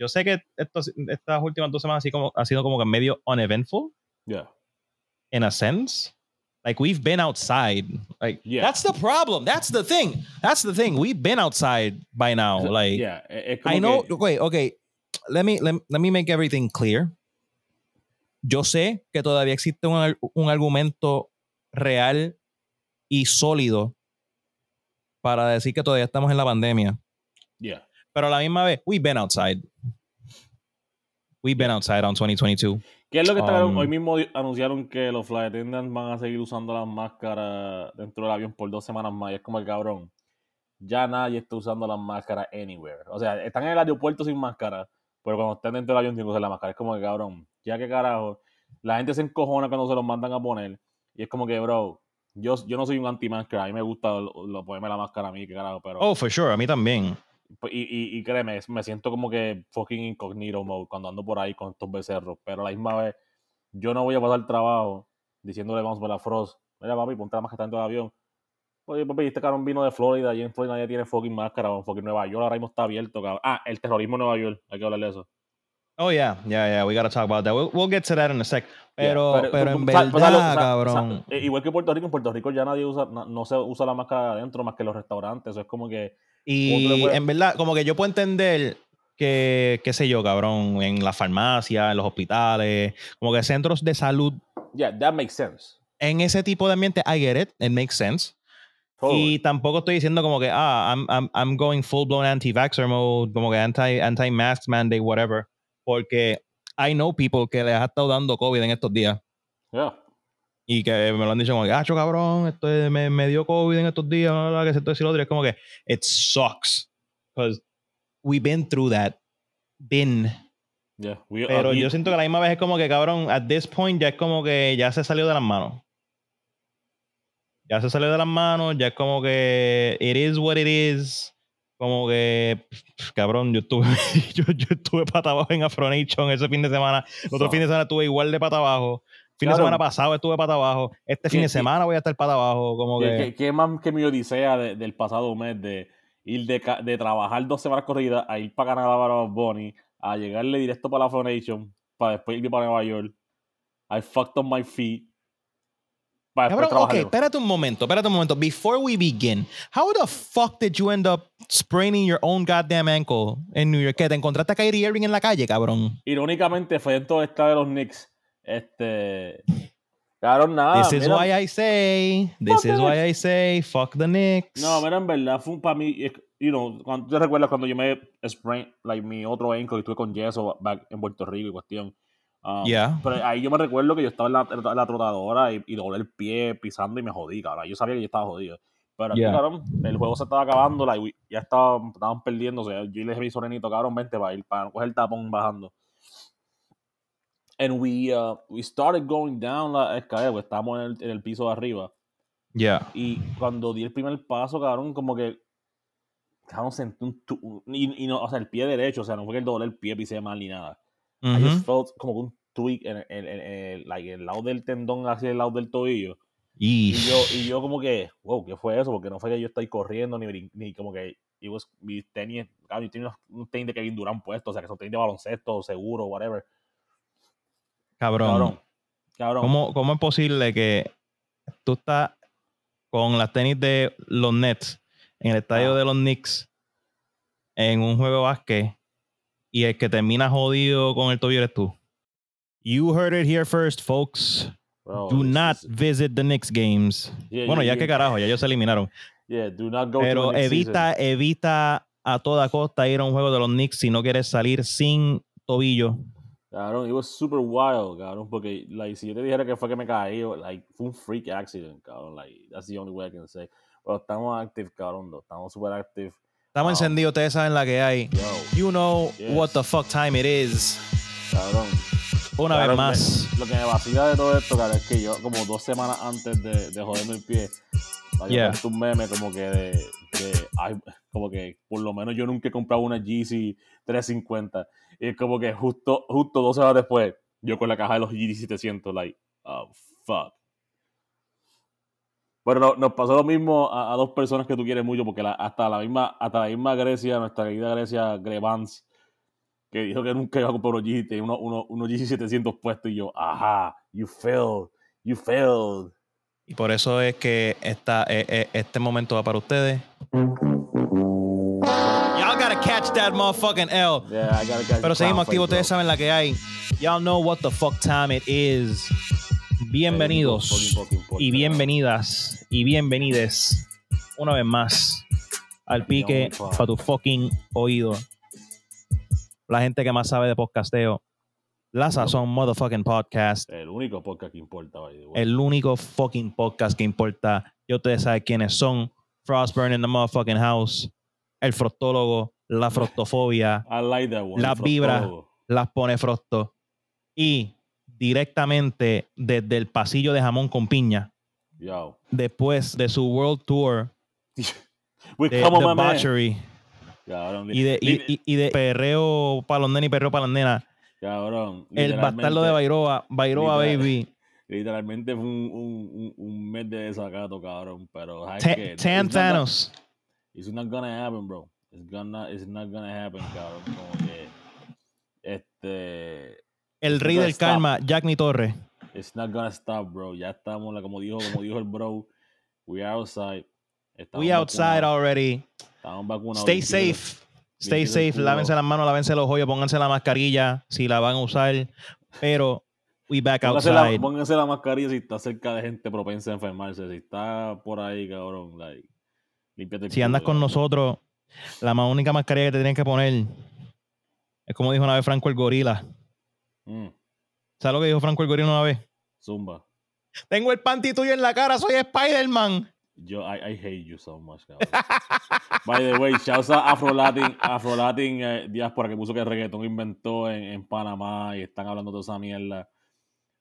yo sé que estos, estas últimas dos semanas así como, ha sido como que medio uneventful. Yeah. In a sense. Like we've been outside. Like Yeah. that's the problem. That's the thing. That's the thing. We've been outside by now. Like Yeah. Es como I know. que- Wait, okay. Let me let, let me make everything clear. Yo sé que todavía existe un, un argumento real y sólido para decir que todavía estamos en la pandemia. yeah. Pero a la misma vez, we've been outside. We've been outside on 2022. ¿Qué es lo que está Um, Hoy mismo anunciaron que los flight attendants van a seguir usando las máscaras dentro del avión por dos semanas más. Y es como el cabrón. Ya nadie está usando las máscaras anywhere. O sea, están en el aeropuerto sin máscara, pero cuando estén dentro del avión tienen que usar la máscara. Es como el cabrón. Ya que carajo. La gente se encojona cuando se los mandan a poner. Y es como que, bro, yo, yo no soy un anti-máscara. A mí me gusta lo, lo- ponerme la máscara a mí, que carajo, pero. Oh, for sure. A mí también. Y, y, y créeme, me siento como que fucking incognito mode cuando ando por ahí con estos becerros. Pero a la misma vez, yo no voy a pasar trabajo diciéndole vamos por la Frost. Mira, papi, ponte la máscara dentro del avión. Oye, papi, este cabrón vino de Florida y en Florida nadie tiene fucking máscara. O fucking Nueva York ahora mismo está abierto, cabrón. Ah, el terrorismo en Nueva York. Hay que hablar de eso. Oh, yeah. Yeah, yeah. We gotta talk about that. We'll, we'll get to that in a sec. Yeah, Pero, pero, en verdad, o sea, cabrón. o sea, igual que Puerto Rico, en Puerto Rico ya nadie usa, no, no se usa la máscara adentro más que en los restaurantes. Eso es como que. ¿Cómo tú le Y en verdad, como que yo puedo entender que, qué sé yo, cabrón, en la farmacia, en los hospitales, como que centros de salud, Yeah, that makes sense. en ese tipo de ambiente, I get it, it makes sense. Totally. Y tampoco estoy diciendo como que, ah, I'm, I'm, I'm going full blown anti-vaxxer mode, como que anti, anti-mask mandate, whatever. Porque I know people que les ha estado dando COVID en estos días. Yeah. Y que me lo han dicho como que, ah, cabrón, esto es- me, me dio COVID en estos días, bla, bla, que se esto lo otro. Es como que, it sucks. Because we've been through that. Been. Yeah. We- Pero aquí- yo siento que la misma vez es como que, cabrón, at this point ya es como que ya se salió de las manos. Ya se salió de las manos, ya es como que it is what it is. Como que, pff, cabrón, yo estuve, yo, yo estuve pata abajo en Afronation ese fin de semana. El otro Fuck. fin de semana estuve igual de pata abajo. Fin de semana pasado estuve pata abajo. Este fin ¿Qué- de semana voy a estar pata abajo. Como ¿Qué, que. qué- qué más que mi odisea de- del pasado mes de ir de, de trabajar dos semanas corridas a ir para Canadá para Bunny, a llegarle directo para la Foundation, para después irme para Nueva York. I fucked up my feet. Para Cabrón, ok, espérate un momento, espérate un momento. Before we begin, how the fuck did you end up spraining your own goddamn ankle en New York? ¿Que te encontraste a Kyrie Irving en la calle, cabrón? Irónicamente, fue en todo esta de los Knicks. Este. Cabrón, nada. this is mira- why I say, this Fuck is why I say, fuck the Knicks. No, mira, en verdad, fue para mí, you know, cuando, ¿tú te recuerdas cuando yo me sprain, like, mi otro ankle y estuve con yeso back en Puerto Rico y cuestión? Um, Yeah. Pero ahí yo me recuerdo que yo estaba en la, en la trotadora y, y doblé el pie pisando y me jodí, cabrón. Yo sabía que yo estaba jodido. Pero aquí, Yeah. cabrón, el juego se estaba acabando, like, ya estaba, estaban perdiendo. O sea, yo le dije a mi sobrinito, cabrón, vente para ir, para coger el tapón bajando. And we, uh, we started going down la escalera, porque estábamos en el, en el piso de arriba. Yeah. Y cuando di el primer paso, cabrón, como que. Cabrón, sentí un. tu- y, y no, o sea, el pie derecho, o sea, no fue que el doble el pie pisé mal ni nada. I Mhm. just felt como un tweak en el, en- en- en- like, el lado del tendón hacia el lado del tobillo. Y yo, y yo como que, wow, ¿qué fue eso? Porque no fue que yo estoy corriendo ni, ni como que. Mis tenis, cabrón, yo tenía unos- un tenis de Kevin Durant puesto, o sea, que son tenis de baloncesto, seguro, whatever. Cabrón. Cabrón. Cabrón. ¿Cómo, ¿Cómo es posible que tú estás con las tenis de los Nets en el estadio Ah. de los Knicks en un juego de básquet y el que termina jodido con el tobillo eres tú? You heard it here first, folks. Bro, Do not visit the Knicks games. yeah, Bueno, yeah, ya que yeah. carajo, ya ellos se eliminaron. Yeah, do not go to Pero the next season. evita, evita a toda costa ir a un juego de los Knicks si no quieres salir sin tobillo. Cabrón, it was super wild, cabrón, porque, like, si yo te dijera que fue que me caí, like, fue un freak accident, cabrón, like, that's the only way I can say. Pero estamos active, cabrón, estamos super active. Estamos Wow. encendidos, ustedes saben la que hay. Yo, You know Yes. what the fuck time it is. cabrón. Una Cabrón, vez más. me- lo que me vacila de todo esto, cabrón, es que yo, como dos semanas antes de, de joderme el pie, yo Yeah. un meme como que de, de- ay, como que por lo menos yo nunca he comprado una Yeezy 350. Y es como que justo, justo dos semanas después, yo con la caja de los Yeezy 700, like, oh, fuck. Pero no- nos pasó lo mismo a, dos personas que tú quieres mucho, porque hasta la misma hasta la misma Grecia, nuestra querida Grecia Grevans, que dijo que nunca iba a comprar unos Yeezy, tenía unos, unos, unos Yeezy 700 puestos y yo, ajá, you failed, you failed. Y por eso es que esta, eh, eh, este momento va para ustedes. That motherfucking L. Yeah, I gotta Pero seguimos activos, ustedes saben la que hay. Y'all know what the fuck time it is. Bienvenidos y bienvenidas y bienvenides una vez más al pique para tu fucking oído. La gente que más sabe de podcasteo. La Sazón Motherfucking Podcast. El único podcast que importa. El único fucking podcast que importa. Y ustedes saben quiénes son. Frostburn in the motherfucking house. El frostólogo. La frostofobia. Like. Las vibras. las pone Frosto. Y directamente desde el pasillo de jamón con piña, Yo. después de su World Tour We de come on, Cabrón, y de, y, y- y de perreo palondena y perreo palandena, cabrón, el bastardo de Bairoa, Bairoa literal- Baby, Literalmente fue un, un, un, mes de desacato, cabrón. Pero gonna- Thanos. It's not gonna happen, bro. It's, gonna, it's not gonna happen, cabrón. Como que. Este. el rey del karma, Jack Ni Torre. It's not gonna stop, bro. Ya estamos, la- como dijo, como dijo el bro. We are outside. Estamos We outside vacunados, already. Estamos vacunados. Stay safe. Stay safe. Lávense las manos, lávense los hoyos, pónganse la mascarilla si la van a usar. Pero we back Pónganse la, outside. pónganse la mascarilla si está cerca de gente propensa a enfermarse. Si está por ahí, cabrón. Like, el si andas culo, con cabrón. nosotros, la más única mascarilla que te tienen que poner es como dijo una vez Franco el Gorila. Mm, ¿Sabes lo que dijo Franco el Gorila una vez? zumba. Tengo el panty tuyo en la cara, soy Spider-Man. Yo, I, I hate you so much, cabrón. By the way, shouts a Afro Latin, Afro Latin eh, diáspora que puso que el reggaetón inventó en, en Panamá y están hablando de esa mierda.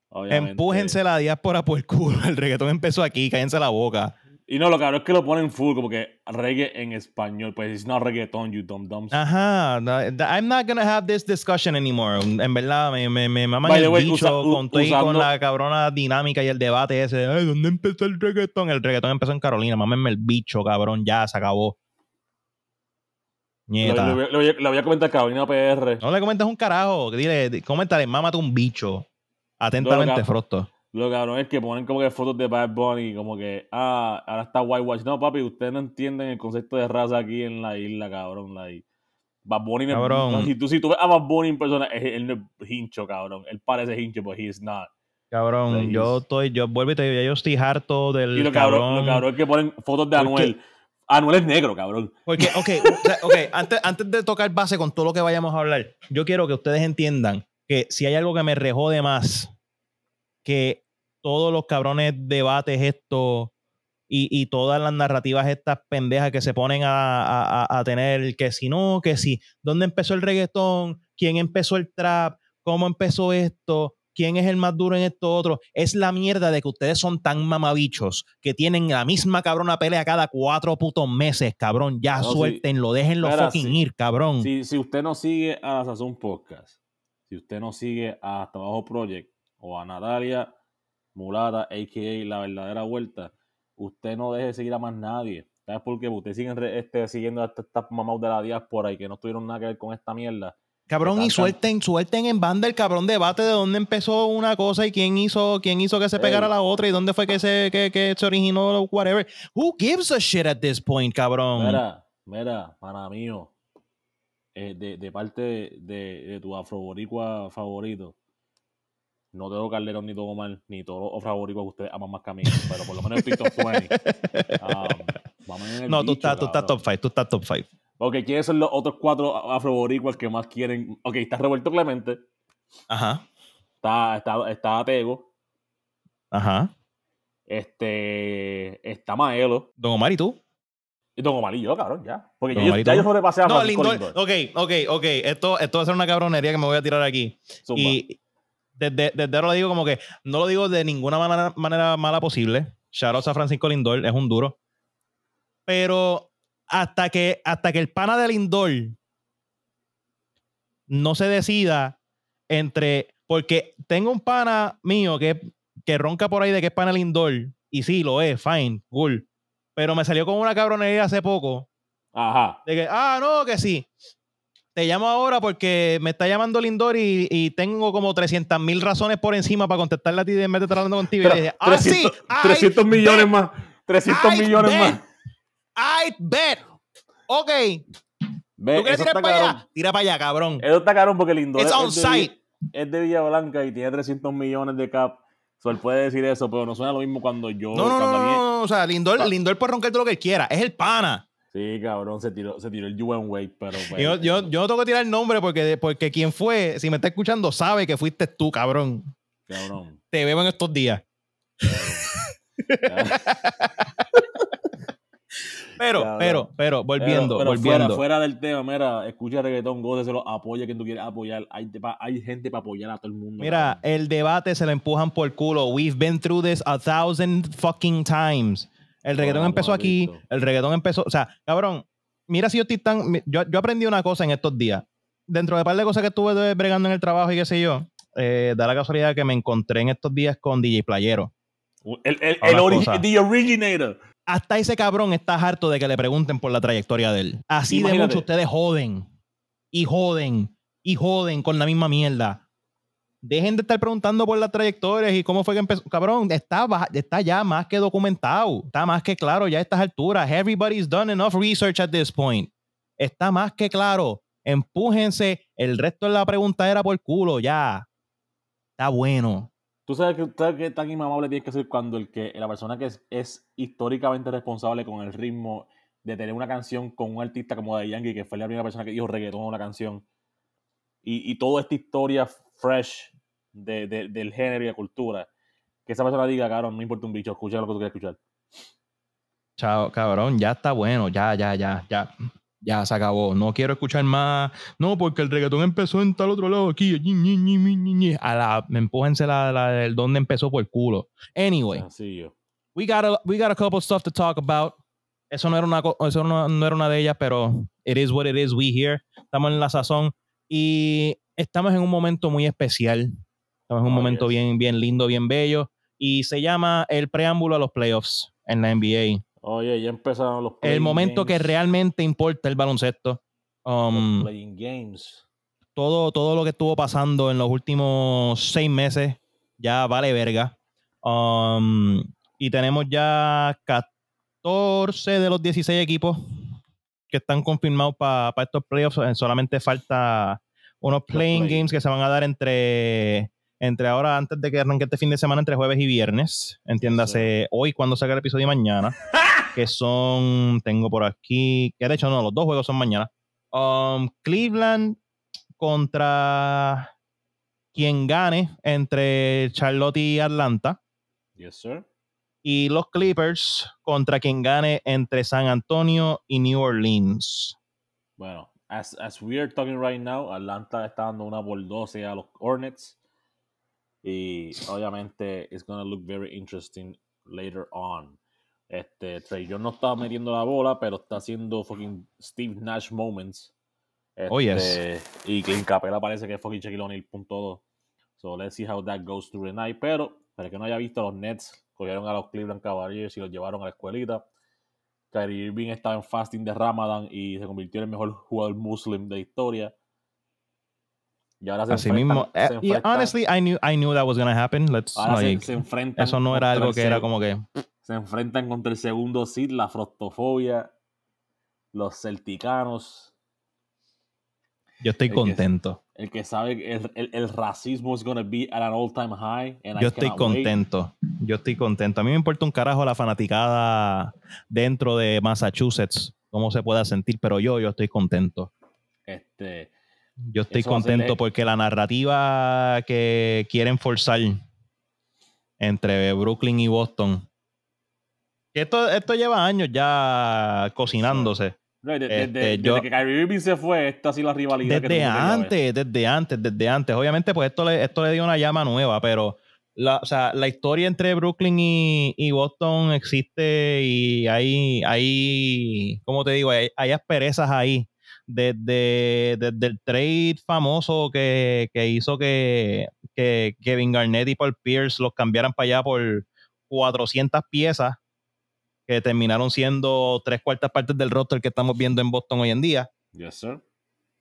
Obviamente. Empújense la diáspora por el culo. El reggaetón empezó aquí, cállense la boca. Y no, lo cabrón es que lo ponen full, como que reggae en español. Pues it's not reggaeton, you dumb dumbs. Ajá. I'm not gonna have this discussion anymore. En verdad, me, me, me maman By el way, bicho usa- con, usando- con la cabrona dinámica y el debate ese. Ay, ¿dónde empezó el reggaetón? El reggaetón empezó en Carolina. Mámenme el bicho, cabrón. Ya, se acabó. Nieta. lo- lo- lo voy a- lo voy a comentar Carolina PR. No le comentes un carajo. Dile, di- coméntale, mámate un bicho. Atentamente, Loca. Frosto. Lo cabrón es que ponen como que fotos de Bad Bunny, como que, ah, ahora está Whitewash. No, papi, ustedes no entienden el concepto de raza aquí en la isla, cabrón. Like, Bad Bunny Cabrón. no, si, tú, si tú ves a Bad Bunny en persona, él no es hincho, cabrón. Él parece hincho, pero he is not. Cabrón, yo estoy, yo vuelvo y te digo, yo estoy harto del Y lo cabrón, cabrón. lo cabrón es que ponen fotos de Anuel. Anuel es negro, cabrón. Porque, ok, o sea, ok, antes, antes de tocar base con todo lo que vayamos a hablar, yo quiero que ustedes entiendan que si hay algo que me rejode más que todos los cabrones debates estos y, y todas las narrativas estas pendejas que se ponen a, a- a- tener, que si no, que si, ¿dónde empezó el reggaetón? ¿Quién empezó el trap? ¿Cómo empezó esto? ¿Quién es el más duro en esto otro? Es la mierda de que ustedes son tan mamabichos que tienen la misma cabrona pelea cada cuatro putos meses, cabrón. Ya No, suéltenlo, déjenlo Mira, fucking ir, cabrón. Si, si usted no sigue a Sazón Podcast, si usted no sigue a Hasta Abajo Project o a Natalia Mulata, a.k.a. La Verdadera Vuelta, usted no deje de seguir a más nadie. ¿Sabes por qué? Siguen re- este, siguiendo a estos mamados de la diáspora y que no tuvieron nada que ver con esta mierda. Cabrón, y suelten, suelten en banda el cabrón debate de dónde empezó una cosa y quién hizo, quién hizo que se pegara Ey. la otra y dónde fue que se, que, que se originó, whatever. Who gives a shit at this point, cabrón? Mira, mira, pana mío, eh, de, de parte de, de, de tu afroboricua favorito, no tengo Calderón ni todo mal, ni todos los afroboricuas que ustedes aman más que a mí, pero por lo menos estoy top 20. Um, vamos en el no, tú bicho, estás, tú estás top 5, tú estás top 5. Ok, ¿quiénes son los otros cuatro afroboricuas que más quieren? Ok, está Roberto Clemente, Ajá, está, está, está Tego, ajá. este, está Maelo, Don Omar, ¿y tú? y Don Omar y yo, cabrón, ya. Porque yo- ya tú. yo sobrepasé a No, Francisco Lindor. Lindor. Ok, ok, ok. Esto, esto va a ser una cabronería que me voy a tirar aquí. Zumba. Y desde, desde ahora lo digo como que no lo digo de ninguna manera, manera mala posible. Shoutouts a Francisco Lindor, es un duro. Pero hasta que, hasta que el pana de Lindor no se decida entre. Porque tengo un pana mío que, que ronca por ahí de que es pana Lindor. Y sí, lo es, fine, cool. Pero me salió con una cabronería hace poco Ajá. de que, ah, no, que sí. Te llamo ahora porque me está llamando Lindor y, y tengo como 300 mil razones por encima para contestarle a ti en vez de estar hablando contigo. y le dije, ah, sí, 300, 300 I millones bet, más. 300 I millones bet. más. I bet. Ok, Ve, ¿tú quieres tirar para cabrón. allá? Tira para allá, cabrón. Eso está caro porque Lindor It's es, on es de, site. es de Villa Blanca y tiene 300 millones de cap. Él puede decir eso, pero no suena lo mismo cuando yo. No, no, no, no, o sea, Lindor. Lindor puede roncar todo lo que él quiera. Es el pana. Sí, cabrón, se tiró, se tiró el UN Way, pero. pues, Yo, yo, yo no tengo que tirar el nombre porque, porque quien fue, si me está escuchando, sabe que fuiste tú, cabrón. Cabrón. Te veo en estos días. Pero, Cabrón. pero, pero, volviendo, Pero- pero volviendo. Fuera, fuera del tema, mira, escucha reggaetón, góceselo, apoya quien tú quieras apoyar. Hay, hay gente para apoyar a todo el mundo. Mira, el debate se lo empujan por culo. We've been through this a thousand fucking times. El reggaetón empezó aquí, visto. el reggaetón empezó, o sea, cabrón, mira si yo estoy tan, yo, yo aprendí una cosa en estos días. Dentro de un par de cosas que estuve bregando en el trabajo y qué sé yo, eh, da la casualidad que me encontré en estos días con DJ Playero. el, el, Ahora el ori- cosa. the originator. Hasta ese cabrón está harto de que le pregunten por la trayectoria de él. Así de mucho ustedes joden y joden y joden con la misma mierda. Dejen de estar preguntando por las trayectorias y cómo fue que empezó. Cabrón, está, está ya más que documentado. Está más que claro ya a estas alturas. Everybody's done enough research at this point. Está más que claro. Empújense. El resto de la pregunta era por culo. Ya. Está bueno. Tú sabes que, sabes que tan inmamable tienes que ser cuando el que la persona que es, es históricamente responsable con el ritmo de tener una canción con un artista como Daddy Yankee, que fue la primera persona que dijo reggaetón una canción, y, y toda esta historia fresh de, de- del género y la cultura, que esa persona diga, cabrón, no importa un bicho, escucha lo que tú quieras escuchar. Chao, cabrón, ya está bueno, ya, ya, ya, ya. Ya se acabó. No quiero escuchar más. No, porque el reggaetón empezó en tal otro lado aquí. A la, me empújense la, la, el donde empezó por el culo. Anyway, Sencillo. we got a, we got a couple stuff to talk about. Eso no era una, eso no, no era una de ellas, pero it is what it is. We here. Estamos en la sazón y estamos en un momento muy especial. Estamos en un Oh, momento yes. bien, bien lindo, bien bello. Y se llama el preámbulo a los playoffs en la NBA Oye, ya empezaron los el momento que realmente importa el baloncesto. Um, playing games. todo, todo lo que estuvo pasando en los últimos seis meses ya vale verga. Um, y tenemos ya 14 de los 16 equipos que están confirmados para estos playoffs. Eh, Solamente falta unos playing play. games que se van a dar entre, entre ahora, antes de que arranque este fin de semana, entre jueves y viernes. Entiéndase, hoy cuando saca el episodio y mañana. que son, tengo por aquí, que de hecho no, los dos juegos son mañana. Um, Cleveland contra quien gane entre Charlotte y Atlanta. Yes, sir. Y los Clippers contra quien gane entre San Antonio y New Orleans. Bueno, as, as we are talking right now, Atlanta está dando una por 12 a los Hornets. Y obviamente it's gonna look very interesting later on. Este, Trey Young no está metiendo la bola, pero está haciendo fucking Steve Nash moments. Oh, yes. Este, Y Clint Capela parece que es fucking Shaquille O'Neal punto dos. So let's see how that goes through the night. Pero, para que no haya visto, los Nets cogieron a los Cleveland Cavaliers y los llevaron a la escuelita. Kyrie Irving estaba en fasting de Ramadan y se convirtió en el mejor jugador muslim de la historia. Y ahora se Así enfrentan- mismo. eh, se y enfrentan- honestly, I knew, I knew that was gonna happen. Let's, ahora se- like, se enfrentan eso no era algo que era como que. Se enfrentan contra el segundo seed, la frostofobia, los celticanos. Yo estoy que- contento. El que sabe que el, el, el racismo is gonna be at an all time high. and I Yo estoy wait. contento. Yo estoy contento. A mí me importa un carajo la fanaticada dentro de Massachusetts, cómo se pueda sentir, pero yo, yo estoy contento. Este, Yo estoy contento porque la narrativa que quieren forzar entre Brooklyn y Boston, que esto, esto lleva años ya cocinándose. Este, de- desde yo- que Kyrie Irving se fue, esta ha sido la rivalidad Desde antes, desde antes, desde antes. Obviamente, pues esto le, esto le dio una llama nueva, pero la, o sea, la historia entre Brooklyn y, y Boston existe y hay, hay ¿cómo te digo? Hay, hay asperezas ahí. Desde, desde el trade famoso que, que hizo que, que Kevin Garnett y Paul Pierce los cambiaran para allá por 400 piezas que terminaron siendo tres cuartas partes del roster que estamos viendo en Boston hoy en día. Yes, sir.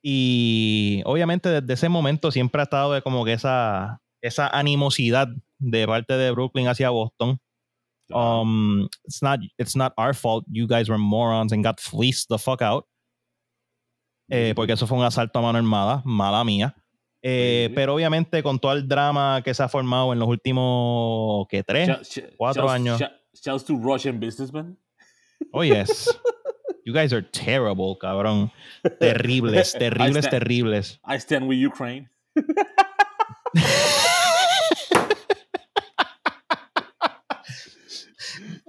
Y obviamente desde ese momento siempre ha estado de como que esa, esa animosidad de parte de Brooklyn hacia Boston. Um, it's not it's not our fault. You guys were morons and got fleeced the fuck out. Eh, porque eso fue un asalto a mano armada, mala mía. Eh, Sí. Pero obviamente con todo el drama que se ha formado en los últimos, ¿qué? Tres, cuatro años. Shout- Shouts to Russian businessmen. Oh, yes. You guys are terrible, cabrón. Terribles, terribles, stand- terribles. I stand with Ukraine.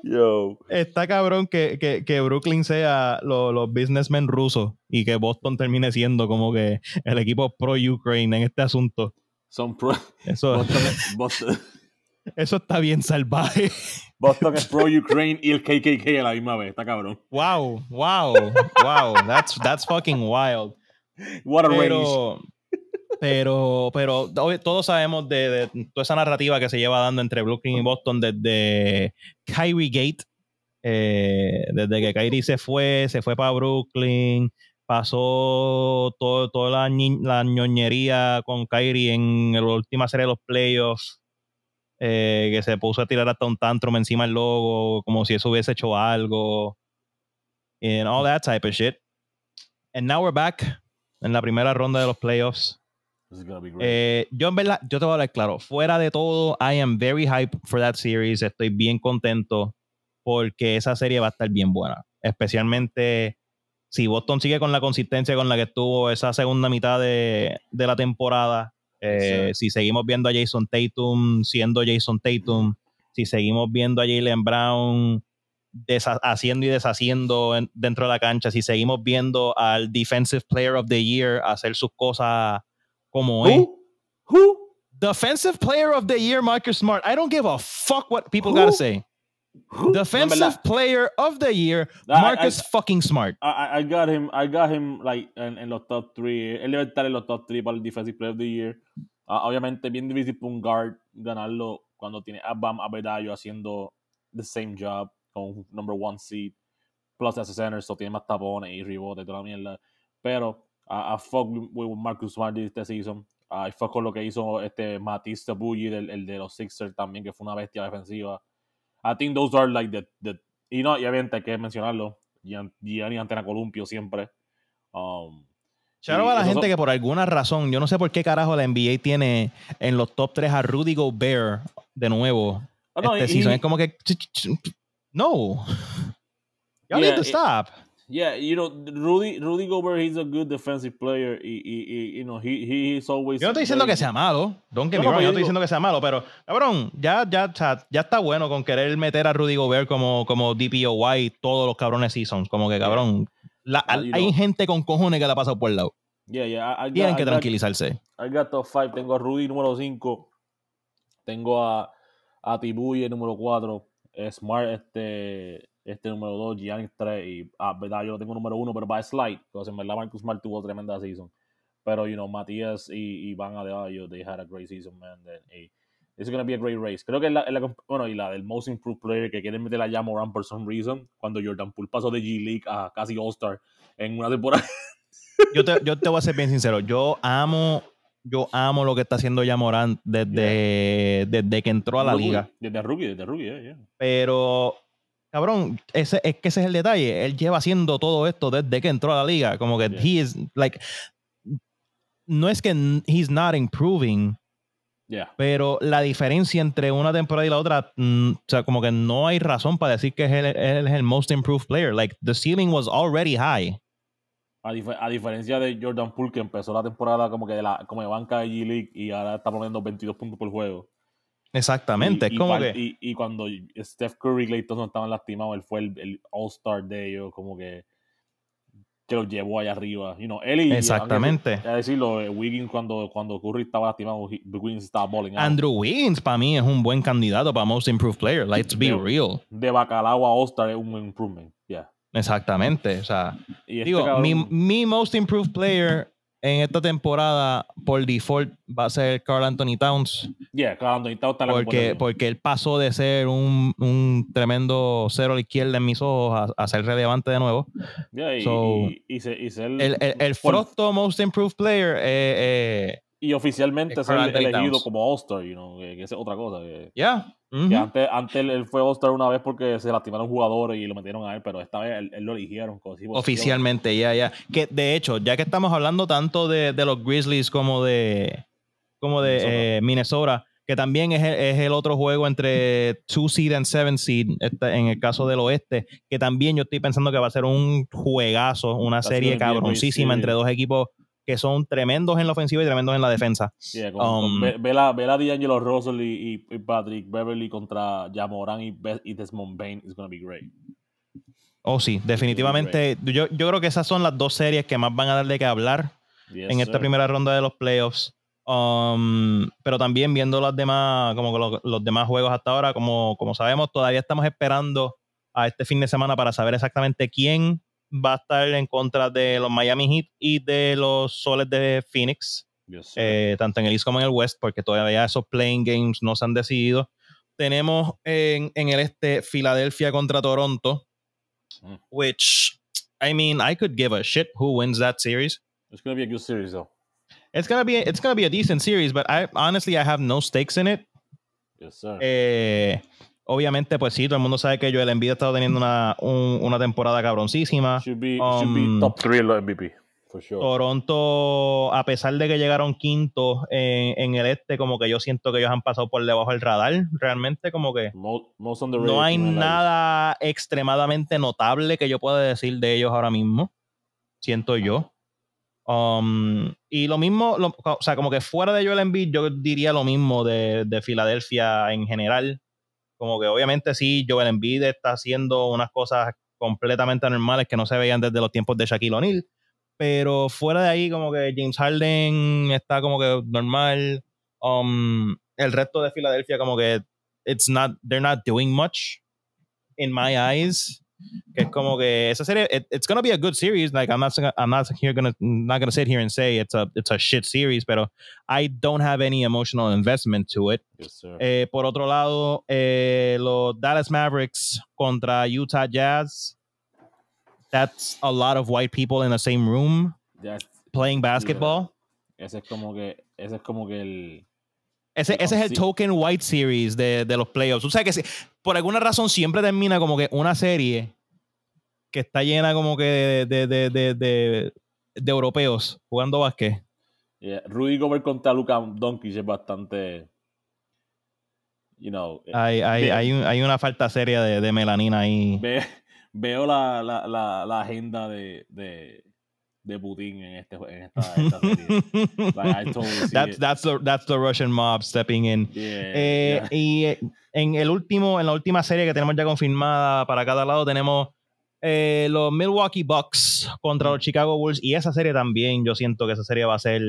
Yo. Está cabrón que, que, que Brooklyn sea lo- los businessmen rusos y que Boston termine siendo como que el equipo pro-Ukraine en este asunto. Son pro. Eso, Boston, Boston, eso está bien salvaje. Boston es pro Ukraine y el KKK a la misma vez. Está cabrón. Wow, wow, wow. That's, that's fucking wild. What a range. Pero, pero, pero todos sabemos de, de toda esa narrativa que se lleva dando entre Brooklyn y Boston desde Kyrie Gate, eh, desde que Kyrie se fue, se fue para Brooklyn, pasó todo, toda la, la ñoñería con Kyrie en la última serie de los playoffs, eh, que se puso a tirar hasta un tantrum encima del logo, como si eso hubiese hecho algo, and all that type of shit. And now we're back en la primera ronda de los playoffs. This is gonna be great. Eh, yo en verdad, yo te voy a hablar claro, fuera de todo, I am very hype for that series, estoy bien contento porque esa serie va a estar bien buena, especialmente si Boston sigue con la consistencia con la que estuvo esa segunda mitad de, de la temporada, eh, si seguimos viendo a Jason Tatum siendo Jason Tatum, si seguimos viendo a Jalen Brown haciendo y deshaciendo en- dentro de la cancha, si seguimos viendo al Defensive Player of the Year hacer sus cosas como es. Who? Who? Defensive Player of the Year, Marcus Smart. I don't give a fuck what people Who? gotta say. Defensive Player of the Year, I- I- Marcus fucking Smart. I, I- I got him, I got him like en, en los top 3. Él debe estar en los top 3 para el Defensive Player of the Year. Ah, obviamente, bien difícil para un guard ganarlo cuando tiene a Bam Abedayo haciendo the same job con number one seed. Plus, as a center, so tiene más tapones y rebotes y toda la mierda. Pero, I I fuck with, with Marcus Smart este season. I fuck con lo que hizo este Matisse Tabuyi, el, el de los Sixers también, que fue una bestia defensiva. I think those are like the, the y no, y obviamente hay que mencionarlo. Gian- Gianni Antetokounmpo siempre. Um, y a la gente son- que por alguna razón, yo no sé por qué carajo la NBA tiene en los top 3 a Rudy Gobert de nuevo Oh, no, este y- season. y- Es como que. No. Y'all Yeah, need to it- stop. Yeah, you know, Rudy, Rudy Gobert, he's a good defensive player. Y, y, y, you know, he, he is always. Yo no estoy diciendo very- que sea malo. Don't get No, me wrong, yo no estoy digo- diciendo que sea malo, pero cabrón, ya, ya, ya está bueno con querer meter a Rudy Gobert como, como DPOY todos los cabrones seasons. Como que cabrón. la- Ah, hay know. gente con cojones que la ha pasado por el lado. Yeah, yeah. I, I got, Tienen I que got- tranquilizarse. Got top 5. Tengo a Rudy número 5. Tengo a, a Tibuye número 4. Smart este, este número 2. Giannis 3. Y ah, verdad, yo lo tengo número 1, pero by slide. Porque en verdad Marcus Smart tuvo tremenda season. Pero, you know, Matías y, y Van Adebayo, they had a great season, man. Then, y it's gonna be a great race. Creo que es la, la bueno, y la del most improved player que quieren meter a Jamoran por some reason. Cuando Jordan Poole pasó de G-League a casi All-Star en una temporada. Yo te, yo te voy a ser bien sincero. Yo amo, yo amo lo que está haciendo Yamorán desde, desde que entró a la Rookie, liga. Desde rookie, desde rookie, yeah, yeah. Pero, cabrón, ese, es que ese es el detalle. Él lleva haciendo todo esto desde que entró a la liga. Como que Yeah. he is, like, no es que he's not improving, Yeah. pero la diferencia entre una temporada y la otra, mm, o sea, como que no hay razón para decir que es el, él es el most improved player. Like, the ceiling was already high. A, dif- a diferencia de Jordan Poole, que empezó la temporada como que de la como de banca de G-League y ahora está poniendo 22 puntos por juego. Exactamente. Y, es y como par- que. y- y cuando Steph Curry y Klay Thompson estaban lastimados, él fue el, el All-Star de ellos, como que que los llevó allá arriba. You know, él y, Exactamente. A decirlo, eh, Wiggins cuando, cuando Curry estaba lastimado, Wiggins estaba balling out. Andrew Wiggins para mí es un buen candidato para Most Improved Player. Let's be real. De bacalao a All-Star es un improvement. Yeah. Exactamente. O sea, Y este digo, mi, mi Most Improved Player en esta temporada, por default, va a ser Carl Anthony Towns. Yeah, Carl Anthony Towns está Porque, porque él pasó de ser un, un tremendo cero a la izquierda en mis ojos a, a ser relevante de nuevo. Yeah, y, so- y, y, se- y ser- El, el, el por- Frotto Most Improved Player, eh, eh, y oficialmente ser elegido Towns. como All-Star, you know, que, que es otra cosa. Que, yeah. Que antes, antes él, fue All-Star una vez porque se lastimaron jugadores y lo metieron a él, pero esta vez él, él lo eligieron. como si- Oficialmente, ya, ya. Que de hecho, ya que estamos hablando tanto de, de los Grizzlies como de como de Minnesota. eh, Minnesota, que también es el, es el otro juego entre 2 seed and 7 seed este, en el caso del oeste, que también yo estoy pensando que va a ser un juegazo, una serie cabroncísima entre dos equipos que son tremendos en la ofensiva y tremendos en la defensa. Yeah, con- con- Um, ve, ve la, ve la D'Angelo Russell y, Patrick Beverly contra Jamoran y, Desmond Bain is gonna be great. Oh, sí, definitivamente. Yo, yo creo que esas son las dos series que más van a dar de qué hablar. Yes, en esta sir. primera ronda de los playoffs. Um, pero también viendo las demás, como los, los demás juegos hasta ahora, como, como sabemos, todavía estamos esperando a este fin de semana para saber exactamente quién va a estar en contra de los Miami Heat y de los Soles de Phoenix, eh, tanto en el East como en el West, porque todavía esos playing games no se han decidido. Tenemos en, en el este Filadelfia contra Toronto, Mm. which, I mean, I could give a shit who wins that series. It's gonna be a good series though. It's gonna be it's gonna be a decent series, but I honestly I have no stakes in it. Yes, sir. Eh, obviamente, pues sí, todo el mundo sabe que Joel Embiid ha estado teniendo una, un- una temporada cabroncísima. should be should be um, top three en los MVP for sure. Toronto, a pesar de que llegaron quintos en, en el este, como que yo siento que ellos han pasado por debajo del radar, realmente, como que Mo- most underrated no hay nada extremadamente notable que yo pueda decir de ellos ahora mismo, siento yo. Um, y lo mismo, lo- o sea, como que fuera de Joel Embiid, yo diría lo mismo de, de Filadelfia en general. Como que obviamente sí, Joel Embiid está haciendo unas cosas completamente anormales que no se veían desde los tiempos de Shaquille O'Neal. Pero fuera de ahí, como que James Harden está como que normal. Um, el resto de Filadelfia, como que it's not, they're not doing much in my eyes. Que es como que esa serie, it- it's gonna be a good series. Like I'm not, I'm not here gonna, not gonna sit here and say it's a, it's a shit series, pero I don't have any emotional investment to it. Yes, sir. Eh, por otro lado, eh, los Dallas Mavericks contra Utah Jazz. That's a lot of white people in the same room es- playing basketball. ese es como que ese es como que el Ese, ese es el token white series de, de los playoffs. O sea que si- por alguna razón siempre termina como que una serie que está llena como que de, de, de, de, europeos jugando básquet. yeah, Rudy Gobert contra Luka Doncic es bastante you know eh, Hay, hay, hay, un- hay una falta seria de, de melanina ahí. ve- veo la, la, la, la agenda de, de, Putin en este en esta, esta serie. Like, I totally that's, that's, the, that's the Russian mob stepping in. Yeah, Eh, yeah. Y eh, en el último, en la última serie que tenemos ya confirmada para cada lado, tenemos eh, los Milwaukee Bucks contra los Chicago Bulls. Y esa serie también, yo siento que esa serie va a ser,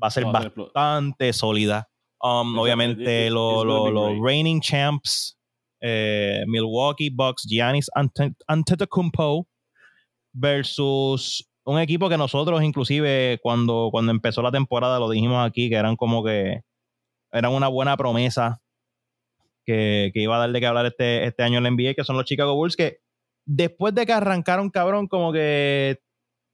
va a ser bastante sólida. Um, obviamente, los los great. reigning champs, eh, Milwaukee Bucks, Giannis Ante- Antetokounmpo versus un equipo que nosotros inclusive cuando, cuando empezó la temporada lo dijimos aquí que eran como que eran una buena promesa que, que iba a dar de que hablar este, este año en la NBA, que son los Chicago Bulls, que después de que arrancaron cabrón, como que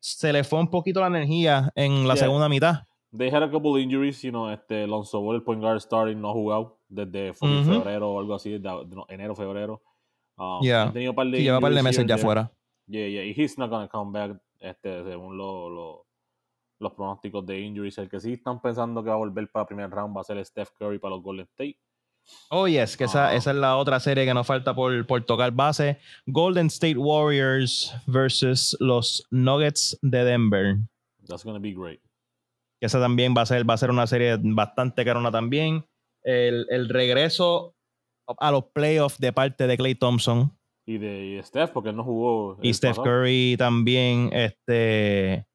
se le fue un poquito la energía en la Yeah. segunda mitad. They had a couple injuries, you know, este Lonzo Ball, el point guard starting, no ha jugado desde febrero o algo así, desde enero, febrero. Um, Yeah. han tenido un par de Sí, lleva un par de meses ya and there. fuera. Yeah, yeah, he's not gonna come back, este, según lo- lo- los pronósticos de injuries. El que sí están pensando que va a volver para el primer round va a ser Steph Curry para los Golden State. Oh, yes, que esa, Ah. esa es la otra serie que nos falta por, por tocar base. Golden State Warriors versus los Nuggets de Denver. That's gonna be great. esa también va a ser, va a ser una serie bastante carona también. El, el regreso a los playoffs de parte de Clay Thompson Y de y Steph, porque él no jugó. y Steph pasado. Curry también este,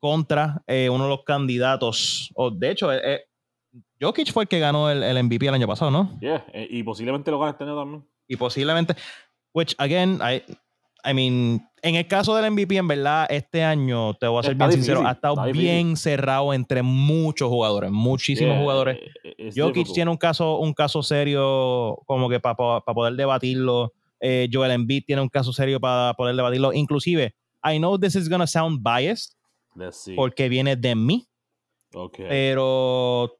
contra eh, uno de los candidatos. O, de hecho, eh, eh, Jokic fue el que ganó el, el MVP el año pasado, ¿no? Yeah, y posiblemente lo gane este año también. Y posiblemente, which again, I, I mean, en el caso del MVP, en verdad, este año, te voy a ser Está bien sincero, difícil, ha estado está difícil. bien cerrado entre muchos jugadores, muchísimos Yeah, jugadores. eh, Jokic tiene un caso, un caso serio como que para poder debatirlo. Eh, Joel Embiid tiene un caso serio para poder debatirlo. Inclusive, I know this is gonna sound biased porque viene de mí, Okay. pero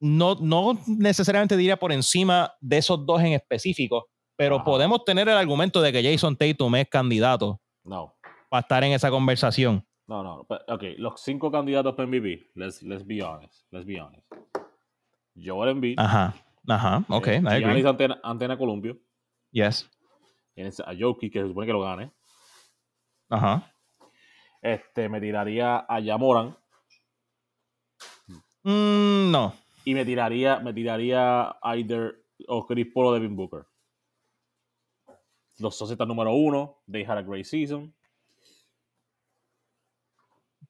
no, no necesariamente diría por encima de esos dos en específico, pero Ajá. podemos tener el argumento de que Jason Tatum es candidato no. para estar en esa conversación. No, no. Ok, los cinco candidatos para MVP. Let's, let's be honest. Let's be honest. Joel Embiid. Ajá, ajá, ok, eh, I agree. Antena, Antena Columbio. Yes, Tienes a Jokic, que se supone que lo gane. ajá. Este, me tiraría a Yamoran. Mm, no, Y me tiraría, me tiraría either o Chris Paul o Devin Booker. Los Societas número uno. They had a great season.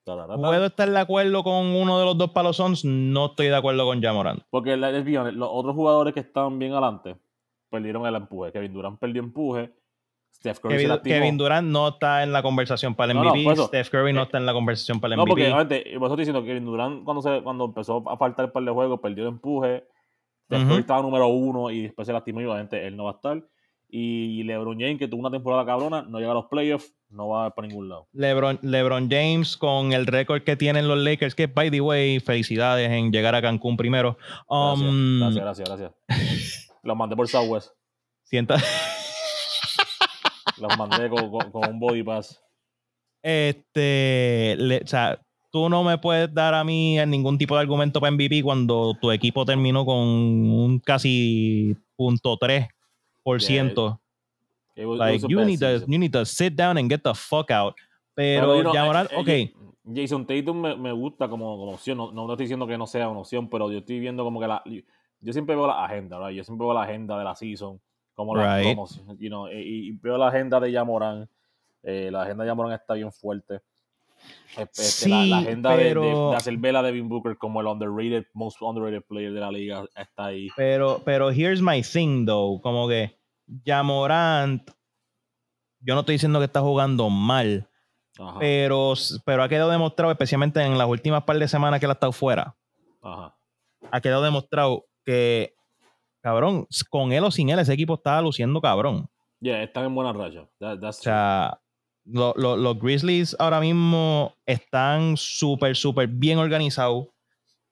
Puedo estar de acuerdo con uno de los dos Suns, no estoy de acuerdo con Jamoran. Porque let's be honest, los otros jugadores que estaban bien adelante perdieron el empuje. Kevin Durant perdió empuje. Steph Curry Kevin. Kevin Durant no está en la conversación para el No, no, MVP. por eso. Steph Curry no Eh, está en la conversación para el No, MVP. porque obviamente, eso estoy diciendo que Kevin Durant cuando, se, cuando empezó a faltar el par de juegos, perdió el empuje. Steph Ujú. Curry estaba número uno y después se lastimó y obviamente él no va a estar. Y LeBron James, que tuvo una temporada cabrona, no llega a los playoffs, no va para ningún lado. LeBron, LeBron James con el récord que tienen los Lakers, que by the way, felicidades en llegar a Cancún primero. Gracias, Um, gracias, gracias, gracias. Los mandé por Southwest. sienta- Los mandé con, con- con un body pass. este, le- o sea, tú no me puedes dar a mí ningún tipo de argumento para MVP cuando tu equipo terminó con un casi punto 3%. Was- it Like, was you need, to, you need to sit down and get the fuck out. Pero, ya eh, Morant, eh, ok. yo- Jason Tatum me, me gusta como, como opción. No, no estoy diciendo que no sea una opción, pero yo estoy viendo como que la. Yo siempre veo la agenda, ¿verdad? Yo siempre veo la agenda de la season. Como la, Right. como, you know, y, y veo la agenda de Yamoran. Eh, la agenda de Yamoran está bien fuerte. Este, Sí, la, la agenda de- de, de hacer vela de Devin Booker como el underrated, most underrated player de la liga está ahí. Pero, pero here's my thing, though. Como que Jamorant, yo no estoy diciendo que está jugando mal, Ajá, pero, pero ha quedado demostrado, especialmente en las últimas par de semanas que él ha estado fuera, ajá. ha quedado demostrado que, cabrón, con él o sin él, ese equipo estaba luciendo cabrón. Yeah, están en buena racha. That- that's O sea, lo- lo- los Grizzlies ahora mismo están súper, súper bien organizados.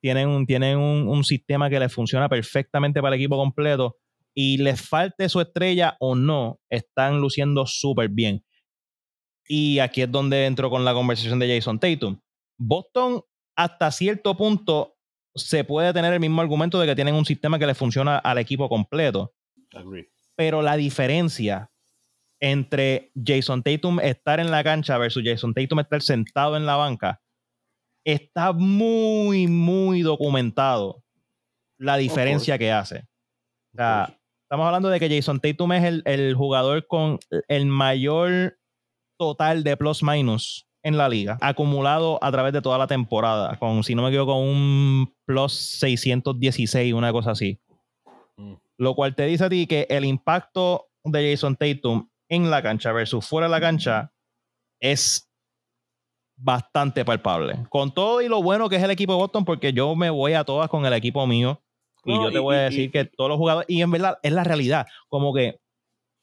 Tienen, un, tienen un, un sistema que les funciona perfectamente para el equipo completo. Y les falte su estrella o no, están luciendo súper bien. Y aquí es donde entro con la conversación de Jason Tatum. Boston, hasta cierto punto, se puede tener el mismo argumento de que tienen un sistema que les funciona al equipo completo agree. pero la diferencia entre Jason Tatum estar en la cancha versus Jason Tatum estar sentado en la banca está muy, muy documentado la diferencia que hace. O sea, estamos hablando de que Jason Tatum es el, el jugador con el mayor total de plus minus en la liga, acumulado a través de toda la temporada, con, si no me equivoco, un plus 616, una cosa así. Mm. Lo cual te dice a ti que el impacto de Jason Tatum en la cancha versus fuera de la cancha es bastante palpable. Con todo y lo bueno que es el equipo de Boston, porque yo me voy a todas con el equipo mío. Y yo te y- voy a decir y- que todos los jugadores, y en verdad es la realidad, como que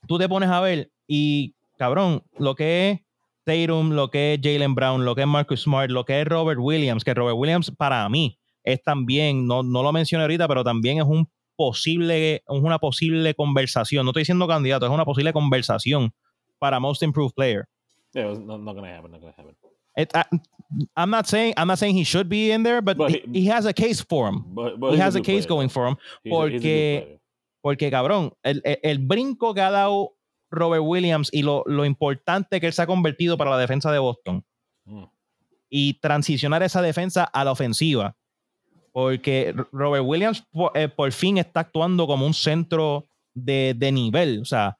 tú te pones a ver y cabrón, lo que es Tatum, lo que es Jalen Brown, lo que es Marcus Smart, lo que es Robert Williams, que Robert Williams para mí es también, no, no lo mencioné ahorita, pero también es un posible, es una posible conversación. No estoy diciendo candidato, es una posible conversación para Most Improved Player. Yeah, it's not, not gonna happen, not gonna happen. It- I, I'm not saying I'm not saying he should be in there, but, But he, he- has a case for him. But, but He has a good case player. going for him. He's a- a porque- player. Porque, cabrón, el, el- el brinco que ha dado Robert Williams y lo, lo importante que él se ha convertido para la defensa de Boston Mm. y transicionar esa defensa a la ofensiva. Porque Robert Williams eh, por, fin está actuando como un centro de, de nivel. O sea,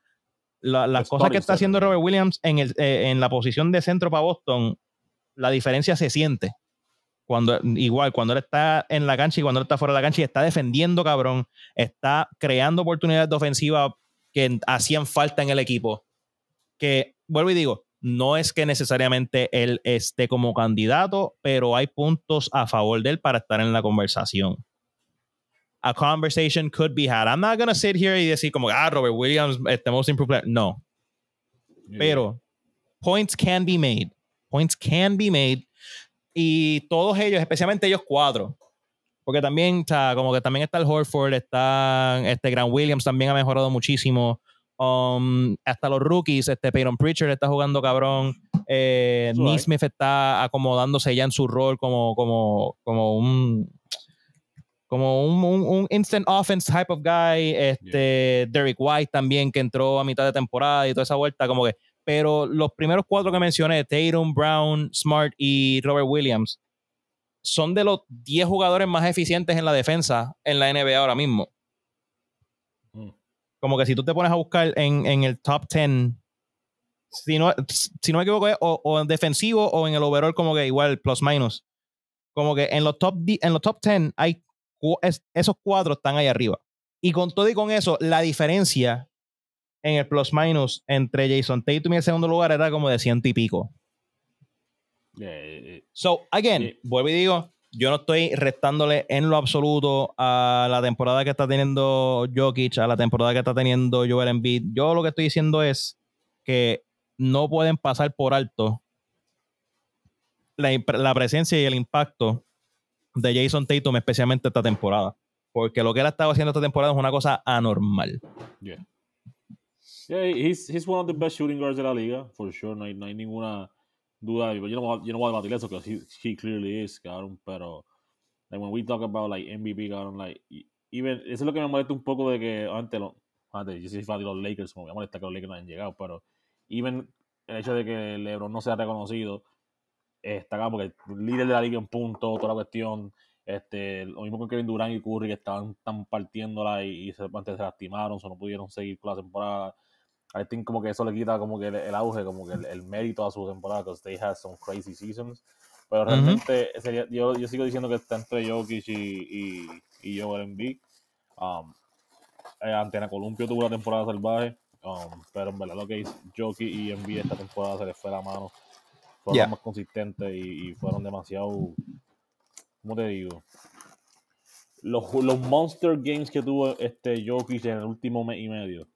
la- las cosas que está haciendo. Robert Williams en, el, eh, en la posición de centro para Boston, la diferencia se siente. Cuando, igual, cuando él está en la cancha y cuando él está fuera de la cancha y está defendiendo, cabrón, está creando oportunidades de ofensiva que hacían falta en el equipo. Que, vuelvo y digo, No es que necesariamente él esté como candidato, pero hay puntos a favor de él para estar en la conversación. A conversation could be had. I'm not going to sit here y decir como, ah, Robert Williams, este most improved player. No. Pero points can be made. Points can be made. Y todos ellos, especialmente ellos cuatro, porque también, está como que también está el Horford, está este Grant Williams, también ha mejorado muchísimo. Um, hasta los rookies, este Peyton Pritchard está jugando cabrón. Eh, Neesmith está acomodándose ya en su rol como, como, como un como un, un, instant offense type of guy. Este Derek White también que entró a mitad de temporada y toda esa vuelta, como que. Pero los primeros cuatro que mencioné, Tatum, Brown, Smart y Robert Williams, son de los 10 jugadores más eficientes en la defensa en la NBA ahora mismo. Como que si tú te pones a buscar en, en el top 10, si no, si no me equivoco, o, o, en defensivo o en el overall, como que igual, plus minus. Como que en los top, en los top 10 hay esos cuatro están ahí arriba. Y con todo y con eso, la diferencia en el plus minus entre Jason Tatum y el segundo lugar era como de ciento y pico. so, again, vuelvo y digo, yo no estoy restándole en lo absoluto a la temporada que está teniendo Jokic, a la temporada que está teniendo Joel Embiid. Yo lo que estoy diciendo es que no pueden pasar por alto la, presencia y el impacto de Jason Tatum, especialmente esta temporada. Porque lo que él ha estado haciendo esta temporada es una cosa anormal. Yeah. Yeah, he's, he's one of the best shooting guards de la liga, for sure. No hay, no hay ninguna duda. Yo no, yo no voy a debatir eso, porque he, he clearly is, cabrón. Pero, like, when we talk about, like, MVP, like, even, eso es lo que me molesta un poco de que antes, lo, antes yo soy fan de los Lakers, me molesta que los Lakers no hayan llegado, pero, even el hecho de que LeBron no sea reconocido, está acá porque líder de la liga en punto, toda la cuestión, este, lo mismo con Kevin Durant y Curry que estaban tan partiéndola y, se, antes se lastimaron, o no pudieron seguir con la temporada. I think como que eso le quita como que el, auge, como que el, mérito a su temporada, porque they had some crazy seasons. Pero realmente yo, yo, sigo diciendo que está entre Jokic y, y, y Joel Embiid. Um, eh, Antena Columpio tuvo una temporada salvaje, um, pero en verdad lo que hizo Jokic y Embiid esta temporada se les fue la mano. Fueron más consistentes y, fueron demasiado, ¿cómo te digo? Los, los monster games que tuvo este Jokic en el último mes y medio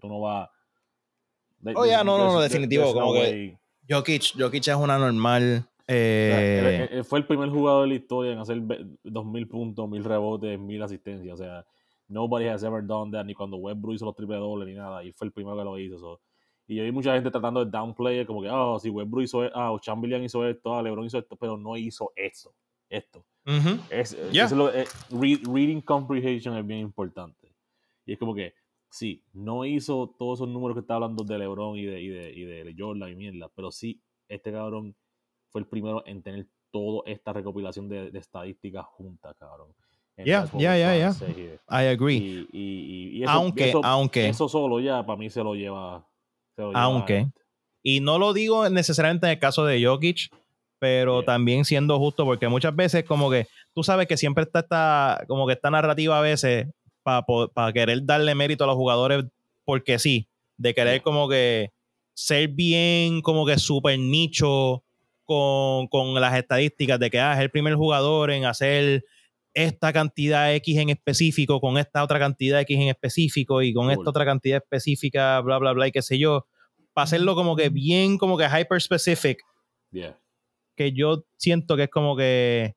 tú no vas. Oh, ya, no, no, no, definitivo. Como que Jokic, Jokic es una normal. Eh... fue el primer jugador de la historia en hacer 2000 puntos, 1000 rebotes, 1000 asistencias. O sea, nobody has ever done that, ni cuando Westbrook hizo los triple dobles ni nada. Y fue el primero que lo hizo. Y yo vi mucha gente tratando de downplay, como que, ah, si Westbrook hizo esto, ah, o Chamberlain hizo esto, ah, LeBron hizo esto, pero no hizo esto. Esto. es, lo, eh, reading comprehension es bien importante. Y es como que sí, no hizo todos esos números que está hablando de LeBron y de, y de, y de Jordan y mierda, pero sí, este cabrón fue el primero en tener toda esta recopilación de, estadísticas juntas, cabrón. Ya, ya, ya, ya. I agree. Y, eso, aunque, aunque. Eso solo ya para mí se lo lleva. aunque. Y no lo digo necesariamente en el caso de Jokic, pero también siendo justo, porque muchas veces como que tú sabes que siempre está esta, como que esta narrativa a veces para querer darle mérito a los jugadores porque sí, de querer como que ser bien como que súper nicho con, las estadísticas de que ah, es el primer jugador en hacer esta cantidad X en específico, con esta otra cantidad X en específico y con esta otra cantidad específica, bla, bla, bla, y qué sé yo, para hacerlo como que bien, como que hyper specific. Que yo siento que es como que.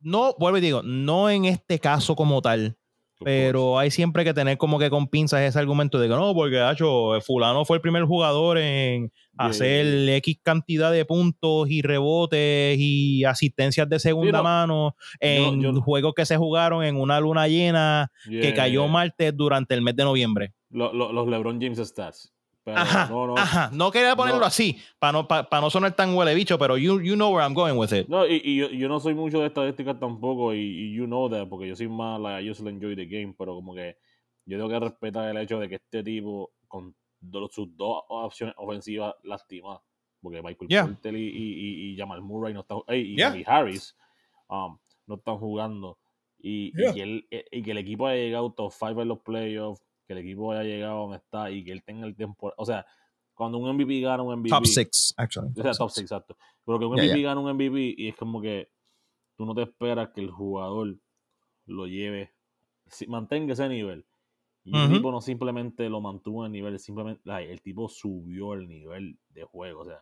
No, vuelvo y digo, no en este caso como tal, pero hay siempre que tener como que con pinzas ese argumento de que no, porque hecho, fulano fue el primer jugador en hacer X cantidad de puntos y rebotes y asistencias de segunda mano en juegos que se jugaron en una luna llena que cayó martes durante el mes de noviembre. los LeBron James stats ajá, no, no, ajá. No quería ponerlo así, para no, para, no sonar tan huele bicho, pero you, you know where I'm going with it. No, y, y yo, yo, no soy mucho de estadísticas tampoco, y, y, you know that, porque yo soy más, like, I just enjoy the game, pero como que yo tengo que respetar el hecho de que este tipo, con sus dos opciones ofensivas, lastima, porque Michael yeah. y, y, y, Jamal Murray no están, y, Harris um, no están jugando, y, y, que el, y que el equipo haya llegado top 5 en los playoffs, que el equipo haya llegado donde está y que él tenga el tiempo. O sea, cuando un MVP gana un MVP. Top 6, actually. O sea, top 6, exacto. Pero que un MVP gana un MVP y es como que tú no te esperas que el jugador lo lleve, si- mantenga ese nivel. Y el tipo no simplemente lo mantuvo en el nivel, simplemente ay, el tipo subió el nivel de juego. O sea,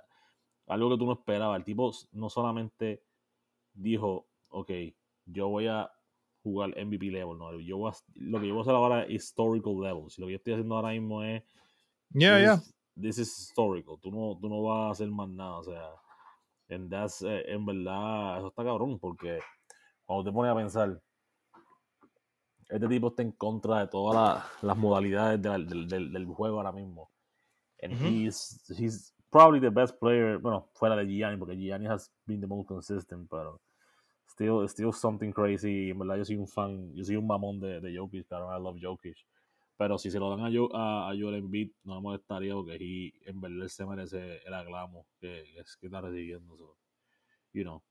algo que tú no esperabas. El tipo no solamente dijo, ok, yo voy a jugar MVP level, no, yo voy a- lo que yo voy a hacer ahora es historical levels. Y lo que yo estoy haciendo ahora mismo es Yeah, this yeah. is- This is historical. Tú no, tú no vas a hacer más nada. O sea, and that's, eh, en verdad, eso está cabrón. Porque cuando te pones a pensar, este tipo está en contra de todas la- las modalidades de la- del, juego ahora mismo. And Ujú. he's, he's probably the best player. Bueno, fuera de Gianni, porque Gianni has been the most consistent, pero still, still something crazy. En verdad, yo soy un fan, yo soy un mamón de, de Jokic, claro, I love Jokic. Pero si se lo dan a, Jo- a, a Joel Embiid, no me molestaría porque he, en verdad se merece el aclamo que, que, es- que está recibiendo. So, you know,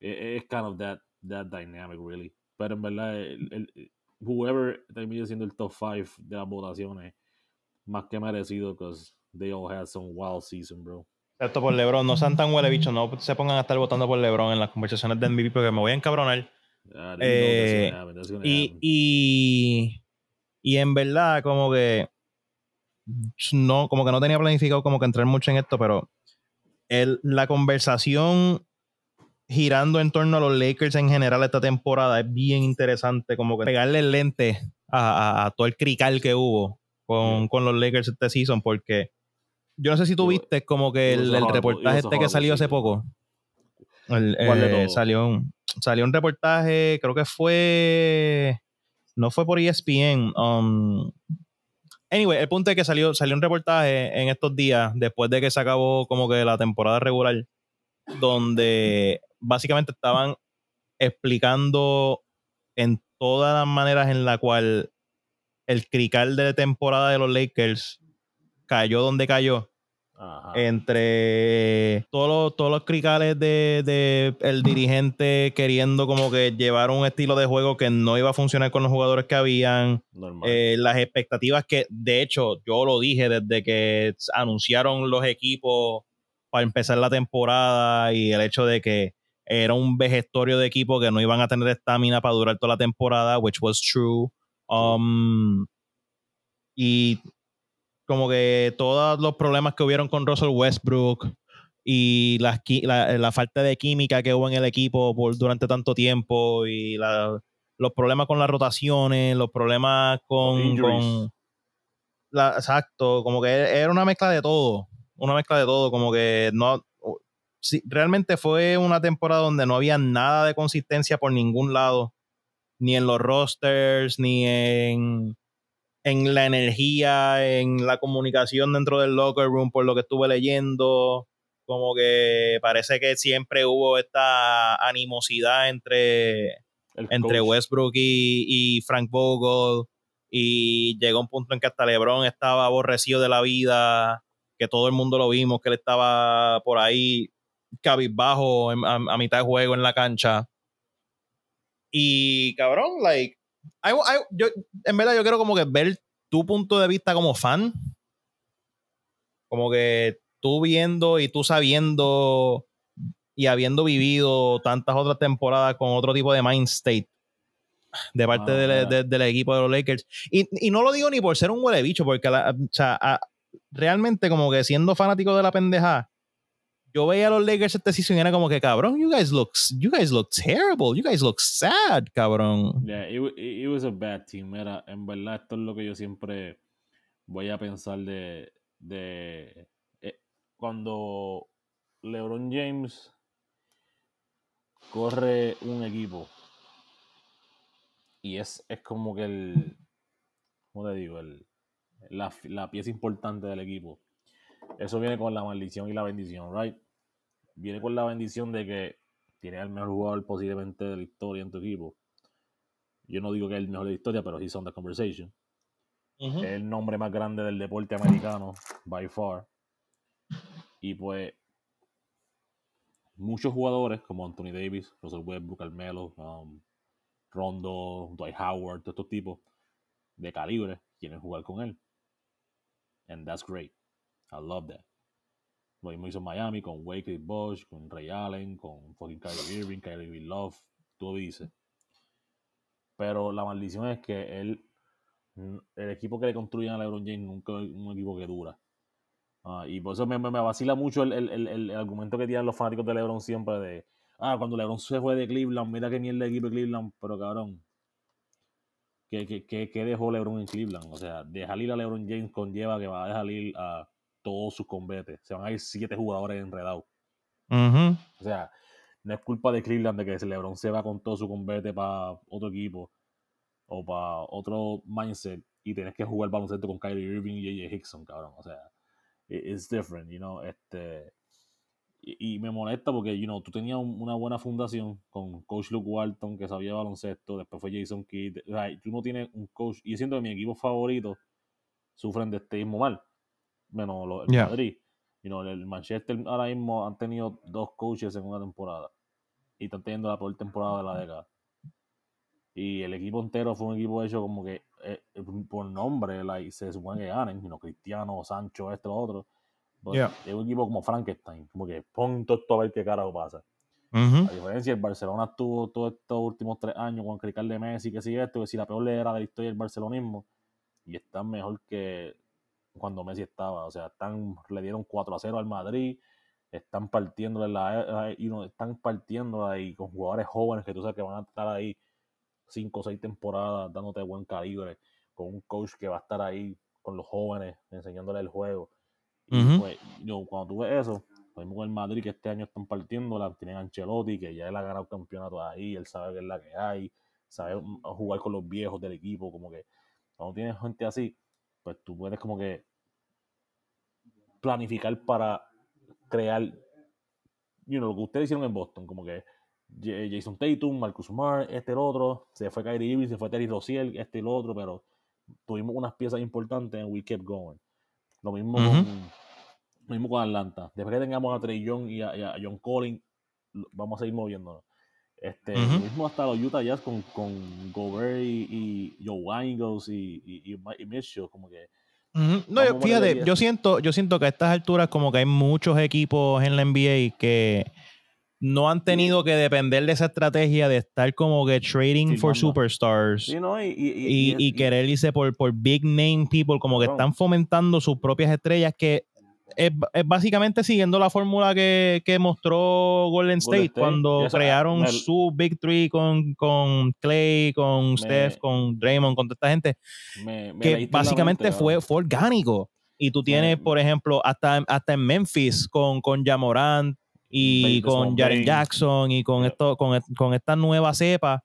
it- it's kind of that, that dynamic, really. Pero en verdad, el, el- whoever termine siendo el top 5 de las votaciones, más que merecido, because they all had some wild season, bro. Excepto por LeBron. No sean tan huele bicho. No se pongan a estar votando por LeBron en las conversaciones de MVP porque me voy a encabronar. Ah, Eh, that's gonna happen, that's gonna Y, y, y en verdad, como que no, como que no tenía planificado como que entrar mucho en esto, pero el, la conversación girando en torno a los Lakers en general esta temporada es bien interesante, como que pegarle el lente a, a- a todo el crical que hubo con, Yeah. con los Lakers este season, porque yo no sé si tú viste como que el, reportaje este que salió hace poco. El, ¿Cuál de eh, salió, un, salió un reportaje, creo que fue. No fue por ESPN. um, anyway, el punto es que salió, salió un reportaje en estos días, después de que se acabó como que la temporada regular, donde básicamente estaban explicando en todas las maneras en la cual el crical de temporada de los Lakers cayó donde cayó Ajá. entre todos los, todos los cricales de, de el dirigente queriendo como que llevar un estilo de juego que no iba a funcionar con los jugadores que habían, eh, las expectativas que de hecho yo lo dije desde que anunciaron los equipos para empezar la temporada y el hecho de que era un vejestorio de equipo que no iban a tener estamina para durar toda la temporada, which was true. Um, y como que todos los problemas que hubieron con Russell Westbrook y la, la falta de química que hubo en el equipo por, durante tanto tiempo y la- los problemas con las rotaciones, los problemas con, la- exacto, como que era una mezcla de todo, una mezcla de todo, como que no sí, realmente fue una temporada donde no había nada de consistencia por ningún lado, ni en los rosters, ni en en la energía, en la comunicación dentro del locker room, por lo que estuve leyendo, como que parece que siempre hubo esta animosidad entre, El entre coach. Westbrook y, y Frank Vogel, y llegó un punto en que hasta LeBron estaba aborrecido de la vida, que todo el mundo lo vimos, que él estaba por ahí cabizbajo a, a mitad de juego en la cancha. Y cabrón, like, I- I- yo, en verdad yo quiero como que ver tu punto de vista como fan. Como que tú viendo y tú sabiendo y habiendo vivido tantas otras temporadas con otro tipo de mind state de parte Ah, del, de- del equipo de los Lakers. Y, y no lo digo ni por ser un huele bicho, porque la- o sea, a- realmente como que siendo fanático de la pendeja, yo veía a los Lakers este season y era como que cabrón, you guys look, you guys look terrible, you guys look sad, cabrón. Yeah, it, wa- it, it was a bad team. En verdad, esto es lo que yo siempre voy a pensar de. de eh, cuando LeBron James corre un equipo y es, es como que el. ¿Cómo te digo? El, la, la pieza importante del equipo. Eso viene con la maldición y la bendición, right? Viene con la bendición de que tienes al mejor jugador posiblemente de la historia en tu equipo. Yo no digo que es el mejor de la historia, pero he's on the conversation. Es el nombre más grande del deporte americano, by far. Y pues, muchos jugadores como Anthony Davis, Russell Westbrook, Carmelo, um, Rondo, Dwight Howard, todos estos tipos de calibre quieren jugar con él. And that's great. I love that. Lo mismo hizo en Miami con Wake Bosch, con Ray Allen, con fucking Kyrie Irving, Kyrie Love, tú dices. Pero la maldición es que él, el equipo que le construyen a LeBron James nunca es un equipo que dura. Ah, y por eso me, me, vacila mucho el, el, el, argumento que tienen los fanáticos de LeBron siempre de, ah, cuando LeBron se fue de Cleveland, mira que ni el equipo de Cleveland, pero cabrón, ¿qué, qué, qué, dejó LeBron en Cleveland? O sea, dejar ir a LeBron James conlleva que va a dejar ir a todos sus combates. Se van a ir siete jugadores enredados. O sea, no es culpa de Cleveland de que LeBron se va con todo su combate para otro equipo o para otro mindset y tienes que jugar baloncesto con Kyrie Irving y J.J. Hickson, cabrón. O sea, it's different, you know, este y, me molesta porque, you know, tú tenías una buena fundación con coach Luke Walton que sabía baloncesto, después fue Jason Kidd, tú no tienes un coach, y siento que mi equipo favorito sufren de este mismo mal, menos los, el Madrid, you know, el Manchester ahora mismo han tenido dos coaches en una temporada y están teniendo la peor temporada de la década. Y el equipo entero fue un equipo hecho como que eh, por nombre, like, se supone que ganen, you Cristiano, Sancho, esto, lo otro. Es un equipo como Frankenstein, como que pon todo esto a ver qué carajo pasa. A diferencia, el Barcelona estuvo todos estos últimos tres años con criticar de Messi, que si esto, que si la peor era de la historia del barcelonismo, y están mejor que cuando Messi estaba. O sea, están, le dieron 4 a 0 al Madrid, están partiendo la, y no, están partiendo ahí con jugadores jóvenes que tú sabes que van a estar ahí cinco o seis temporadas dándote buen calibre, con un coach que va a estar ahí con los jóvenes, enseñándole el juego. Y pues, yo, cuando tú ves eso, lo mismo con el Madrid, que este año están partiendo, la tienen Ancelotti, que ya él ha ganado campeonato ahí, él sabe que es la que hay, sabe jugar con los viejos del equipo, como que cuando tienes gente así, pues tú puedes como que planificar para crear, you know, lo que ustedes hicieron en Boston, como que Jason Tatum, Marcus Smart, este el otro, se fue Kyrie Irving, se fue Terry Rozier, este el otro, pero tuvimos unas piezas importantes en We Kept Going. Lo mismo, con, lo mismo con Atlanta. Después que tengamos a Trey Young y a, John Collins, vamos a seguir moviéndonos. Este, Lo mismo hasta los Utah Jazz con, con Gobert y, Joe Ingles y, y, y, Mitchell, como que no, yo, fíjate, yo siento, yo siento que a estas alturas como que hay muchos equipos en la NBA que no han tenido que depender de esa estrategia de estar como que trading for superstars y, querer irse por, por big name people, como que están fomentando sus propias estrellas que es, básicamente siguiendo la fórmula que, mostró Golden State, cuando crearon su Big Three con, con Clay, con Steph, con Draymond, con toda esta gente, que básicamente fue, fue orgánico. Y tú tienes, por ejemplo, hasta, hasta en Memphis con, con Jamorant, y con Jaren Jackson y con, esto, con, con esta nueva cepa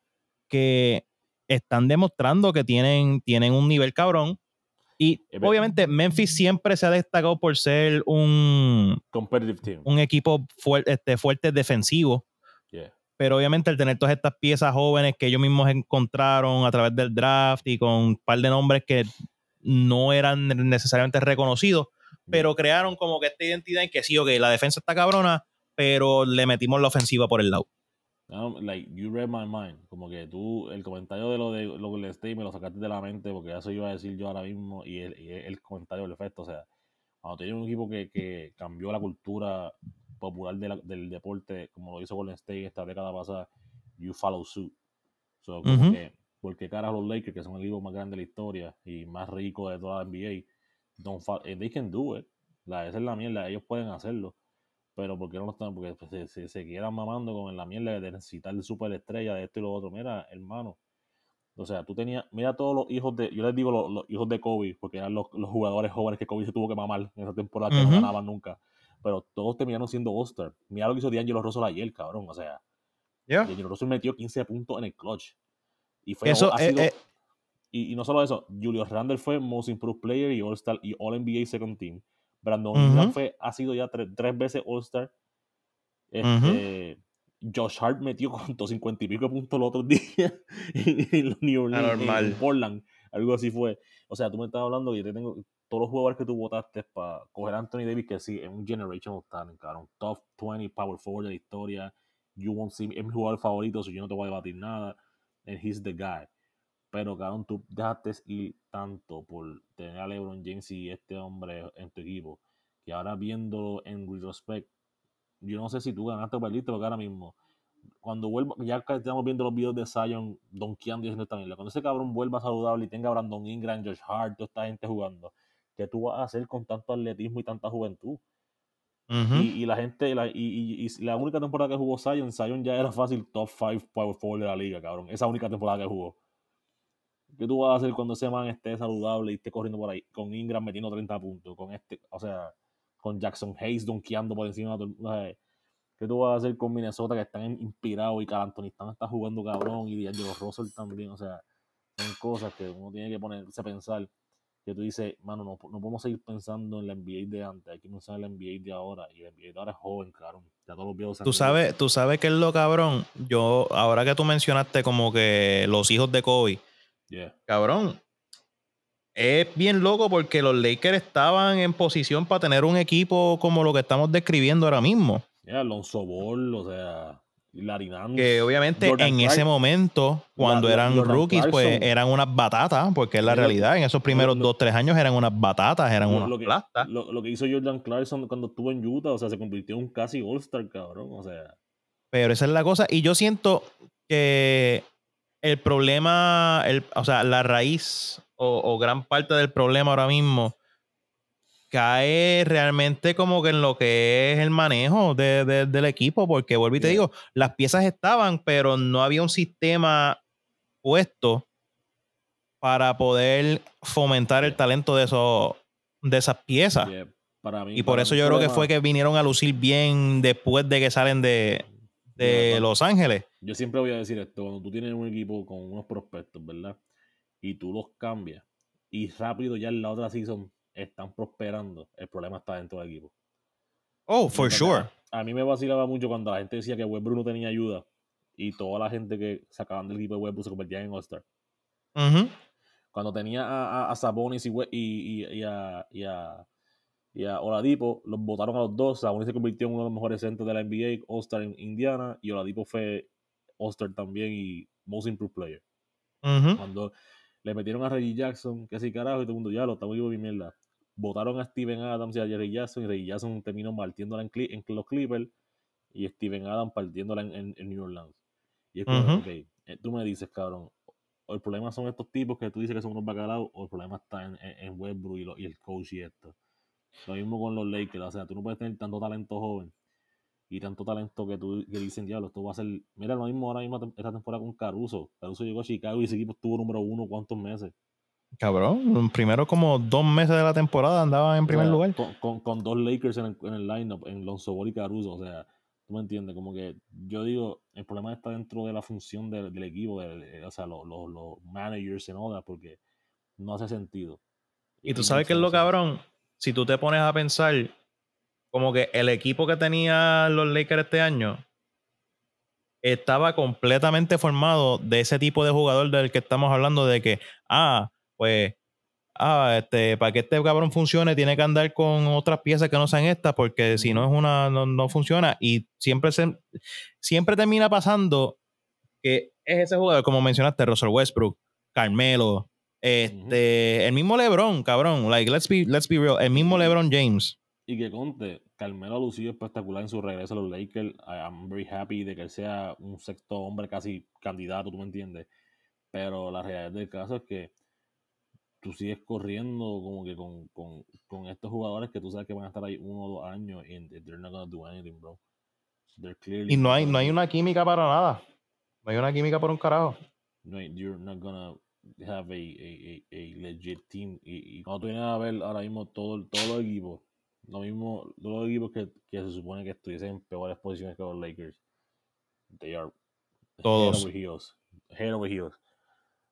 que están demostrando que tienen, tienen un nivel cabrón. Y obviamente Memphis siempre se ha destacado por ser un, un equipo fuerte, este, fuerte defensivo. Pero obviamente al tener todas estas piezas jóvenes que ellos mismos encontraron a través del draft y con un par de nombres que no eran necesariamente reconocidos, pero crearon como que esta identidad en que sí, ok, la defensa está cabrona, pero le metimos la ofensiva por el lado. Like, you read my mind. Como que tú, el comentario de lo de lo que le esté me lo sacaste de la mente, porque eso iba a decir yo ahora mismo, y el, el comentario del efecto. O sea, cuando tienes un equipo que, que cambió la cultura popular del deporte, como lo hizo Golden State esta década pasada, you follow suit. So, como que, porque cara a los Lakers, que son el equipo más grande de la historia y más rico de toda la NBA, don't eh, they can do it. La, esa es la mierda, ellos pueden hacerlo pero ¿por qué no lo están? Porque pues, se, se, quieran mamando con la mierda de necesitar el superestrella de esto y lo otro. Mira, hermano. O sea, tú tenías, mira todos los hijos de, yo les digo los, hijos de Kobe, porque eran los, jugadores jóvenes que Kobe se tuvo que mamar en esa temporada que no ganaban nunca. Pero todos terminaron siendo All-Star. Mira lo que hizo D'Angelo Russell ayer, cabrón. O sea, yeah. D'Angelo Russell metió 15 puntos en el clutch. Y fue eso, eh, eh. y, no solo eso, Julius Randle fue Most Improved Player y All-Star y All-NBA Second Team. Brandon fue, ha sido ya tres, veces All-Star. Este, Josh Hart metió con 50 y pico puntos el otro día en los New Orleans, Portland. Algo así fue. O sea, tú me estás hablando que yo te tengo todos los jugadores que tú votaste para coger a Anthony Davis, que sí, es un generational talent, cabrón. Top 20 power forward de la historia. You won't see es mi jugador favorito, so yo no te voy a debatir nada. And he's the guy. Pero, cabrón, tú dejaste ir tanto por tener a LeBron James y este hombre en tu equipo que ahora viendo en retrospect, yo no sé si tú ganaste o perdiste, porque ahora mismo, cuando vuelva, ya que estamos viendo los videos de Zion donkeando y haciendo esta mierda, cuando ese cabrón vuelva saludable y tenga a Brandon Ingram, Josh Hart, toda esta gente jugando, ¿qué tú vas a hacer con tanto atletismo y tanta juventud? Y, y la gente, la, y, y- y la única temporada que jugó Zion, Zion ya era fácil top 5 power forward de la liga, cabrón. Esa única temporada que jugó. ¿Qué tú vas a hacer cuando ese man esté saludable y esté corriendo por ahí? Con Ingram metiendo 30 puntos, con este, o sea, con Jackson Hayes donkeando por encima de todo el ¿Qué tú vas a hacer con Minnesota que están inspirados y que Anthony está jugando cabrón y D'Angelo Russell también? O sea, son cosas que uno tiene que ponerse a pensar. Que tú dices, mano, no, no podemos seguir pensando en la NBA de antes, hay que pensar en la NBA de ahora. Y la NBA de ahora es joven, cabrón. Ya todos los viejos Tú sabes, tú sabes que es lo cabrón. Yo, ahora que tú mencionaste como que los hijos de Kobe, Yeah. cabrón, es bien loco porque los Lakers estaban en posición para tener un equipo como lo que estamos describiendo ahora mismo. Yeah, Alonso Ball, o sea, Larry Nance. Que obviamente Jordan en ese momento, cuando La- eran Jordan rookies, pues eran unas batatas, porque es la Lo- realidad. En esos primeros lo- dos, tres años eran unas batatas, eran lo- unas lo que- plastas. Lo, lo que hizo Jordan Clarkson cuando estuvo en Utah, o sea, se convirtió en un casi All-Star, cabrón. O sea, Pero esa es la cosa. Y yo siento que el problema, el, o sea, la raíz o, o gran parte del problema ahora mismo cae realmente como que en lo que es el manejo de- de- del equipo, porque vuelvo y te Yeah. digo, las piezas estaban, pero no había un sistema puesto para poder fomentar el talento de, esos, de esas piezas. que para mí. Y por eso yo creo que fue que vinieron a lucir bien después de que salen de, de Yeah, Los Ángeles. Yo siempre voy a decir esto, cuando tú tienes un equipo con unos prospectos, ¿verdad? Y tú los cambias y rápido ya en la otra season están prosperando, el problema está dentro del equipo. Oh, for sure. A mí me vacilaba mucho cuando la gente decía que Westbrook no tenía ayuda y toda la gente que sacaban del equipo de Westbrook se convertían en All-Star. Cuando tenía a, a, a Sabonis y, y, y- y a, y, a, y a Oladipo, los votaron a los dos. Sabonis se convirtió en uno de los mejores centros de la NBA, All-Star en Indiana, y Oladipo fue All-Star también y Most Improved Player. Cuando le metieron a Reggie Jackson, que así carajo, y todo el mundo ya lo estamos vivo de mierda. Votaron a Steven Adams y a Jerry Jackson, y Reggie Jackson terminó partiéndola en, en los Clippers, y Steven Adams partiéndola en, en- en New Orleans. Y es como, eh, tú me dices, cabrón, o el problema son estos tipos que tú dices que son unos bacalaos, o el problema está en Westbrook y, lo- y el coach y esto. Lo mismo con los Lakers, o sea, tú no puedes tener tanto talento joven y tanto talento que tú que dicen, diablo, esto va a ser. Mira, lo mismo ahora mismo esta temporada con Caruso. Caruso llegó a Chicago y ese equipo estuvo número uno cuántos meses. Cabrón, primero como dos meses de la temporada andaban en O primer sea, lugar. Con, con, con dos Lakers en el, en el lineup, en Lonzo Ball y Caruso. O sea, tú me entiendes, como que yo digo, el problema está dentro de la función del, del equipo, del- o sea, los, los, los managers en oda, porque no hace sentido. Y tú It sabes qué es lo cabrón. Si tú te pones a pensar, como que el equipo que tenía los Lakers este año estaba completamente formado de ese tipo de jugador del que estamos hablando, de que, ah, pues, ah, este, para que este cabrón funcione, tiene que andar con otras piezas que no sean estas, porque si no es una, no, no funciona. Y siempre se, siempre termina pasando que es ese jugador, como mencionaste, Russell Westbrook, Carmelo, este, el mismo LeBron, cabrón, like let's be let's be real, el mismo LeBron James. Y que conte, Carmelo ha lucido espectacular en su regreso a los Lakers. I'm very happy de que él sea un sexto hombre casi candidato, tú me entiendes. Pero la realidad del caso es que tú sigues corriendo como que con, con, con estos jugadores que tú sabes que van a estar ahí uno o dos años y they're not gonna do anything, bro. Clearly Y no hay no hay una química para nada. No hay una química por un carajo. no you're not gonna have a, a, a, a legit team. Y, y cuando tú vienes a ver ahora mismo todo, los equipos, lo mismo, los equipos que, que se supone que estuviesen en peores posiciones que los Lakers, they are Todos. head over heels. Head over heels.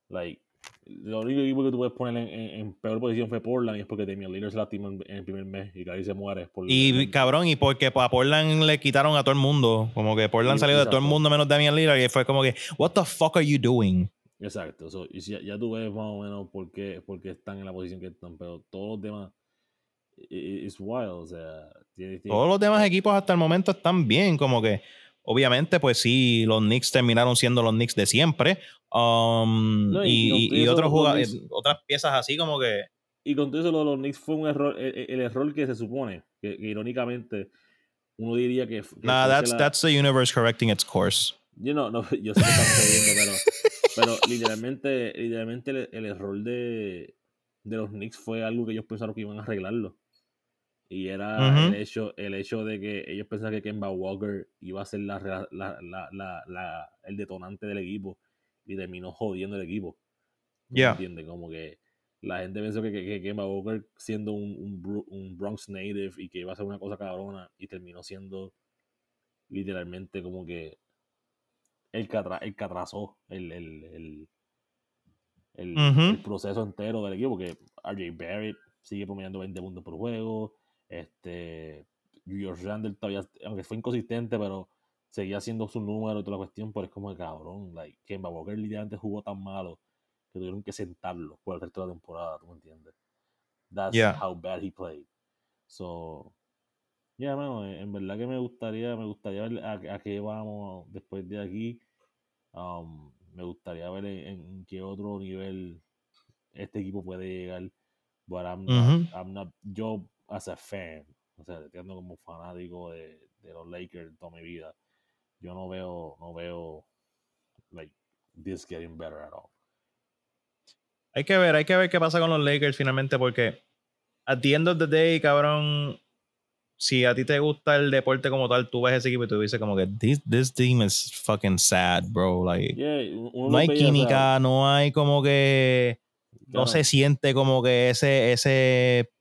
Like, lo único equipo que tú puedes poner en, en, en peor posición fue Portland y es porque Damian Lillard se lastima en, en el primer mes y Kyrie se muere. Por Y cabrón, y porque a Portland le quitaron a todo el mundo. Como que Portland salió de todo el mundo menos Damian Lillard y fue como que, what the fuck are you doing? Exacto. so, y si ya, ya tú ves más o menos por qué, por qué están en la posición que están, pero todos los demás i- i- it's wild. O sea, tiene- tiene- Todos los demás equipos hasta el momento están bien, como que obviamente pues sí, los Knicks terminaron siendo los Knicks de siempre. um, No, y- y, y y- otros Knicks- otras piezas así como que... Y con todo eso, lo de los Knicks fue un error. El, el- el error que se supone que, que irónicamente uno diría que. que Nah, that's la- that's the universe correcting its course. Yo no, no, yo sé que están jodiendo, pero, pero literalmente, literalmente el, el error de, de los Knicks fue algo que ellos pensaron que iban a arreglarlo. Y era el hecho, el hecho de que ellos pensaban que Kemba Walker iba a ser la, la- la- el detonante del equipo y terminó jodiendo el equipo. ¿Tú me Yeah. entiendes? Como que la gente pensó que, que, que Kemba Walker siendo un, un, Bronx native y que iba a ser una cosa cabrona y terminó siendo literalmente como que el que, atra- el que atrasó el, el, el, el- proceso entero del equipo, porque RJ Barrett sigue promediando 20 puntos por juego, este Julius Randle todavía, aunque fue inconsistente, pero seguía haciendo su número y toda la cuestión, pero es como que cabrón, like, Kemba Walker literalmente jugó tan malo que tuvieron que sentarlo por el resto de la temporada, ¿tú me entiendes? That's Yeah. how bad he played. So, ya, mano, en en verdad que me gustaría, me gustaría ver a, a qué vamos después de aquí. Um, me gustaría ver en, en qué otro nivel este equipo puede llegar. But I'm not. I'm not- yo, as a fan, o sea, entiendo como fanático de, de los Lakers toda mi vida, yo no veo, no veo, like, this getting better at all. Hay que ver, hay que ver qué pasa con los Lakers finalmente, porque at the end of the day, cabrón, si a ti te gusta el deporte como tal, tú ves ese equipo y tú dices como que this, this team is fucking sad, bro. Like, Yeah, no hay química, no hay como que no se siente como que ese, ese,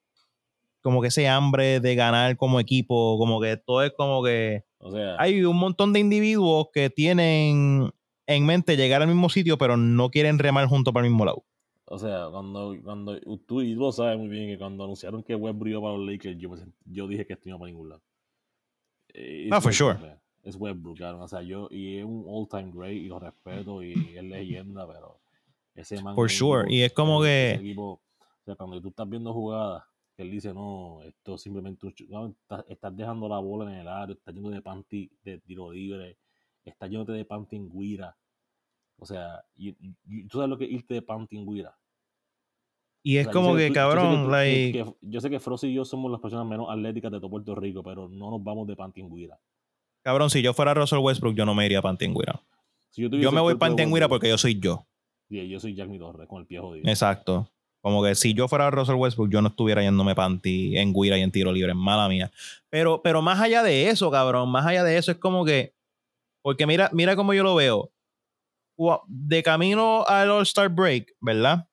como que ese hambre de ganar como equipo, como que todo es como que o sea, hay un montón de individuos que tienen en mente llegar al mismo sitio, pero no quieren remar juntos para el mismo lado. O sea, cuando, cuando tú y tú sabes muy bien que cuando anunciaron que Westbrook iba para los Lakers, yo, yo dije que esto no iba para ningún lado. Eh, Ah, it's for sure. man. Es Westbrook, claro. O sea, yo, y es un all-time great y lo respeto y es leyenda, pero ese man. For sure. equipo, Y es como que- equipo, o sea, cuando tú estás viendo jugadas, que él dice, no, esto es simplemente un. No, estás, estás dejando la bola en el área, estás yendo de panty de tiro libre, estás yéndote de panty en guira. O sea, y, tú sabes lo que es irte de panty en guira. Y es O sea, yo como que, tú- yo sé cabrón, tú- like, que- yo sé que Frost y yo somos las personas menos atléticas de todo Puerto Rico, pero no nos vamos de pantingüira. cabrón, si yo fuera Russell Westbrook, yo no me iría a. Si yo, me voy Pantingüira Westbrook, porque yo soy yo. sí, yo soy Jack Mi Torres con el pie jodido. Exacto. Como que si yo fuera Russell Westbrook, yo no estuviera yéndome panty en guira y en tiro libre, mala mía. Pero, pero más allá de eso, cabrón, más allá de eso es como que, porque mira, mira cómo yo lo veo. De camino al All-Star Break, ¿verdad?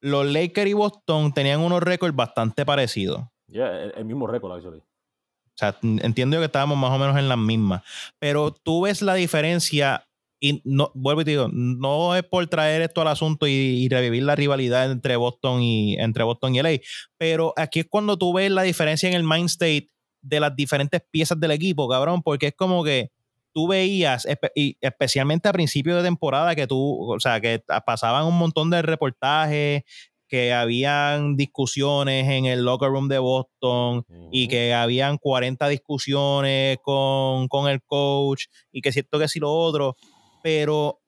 Los Lakers y Boston tenían unos récords bastante parecidos. Yeah, el, el mismo récord, actually. O sea, entiendo que estábamos más o menos en las mismas. Pero tú ves la diferencia y no, vuelvo y te digo, no es por traer esto al asunto y, y revivir la rivalidad entre Boston y entre Boston y LA, pero aquí es cuando tú ves la diferencia en el mind state de las diferentes piezas del equipo, cabrón, porque es como que tú veías, y especialmente a principio de temporada, que tú, o sea, que pasaban un montón de reportajes, que habían discusiones en el locker room de Boston, y que habían 40 discusiones con, con el coach y que cierto que sí lo otro, pero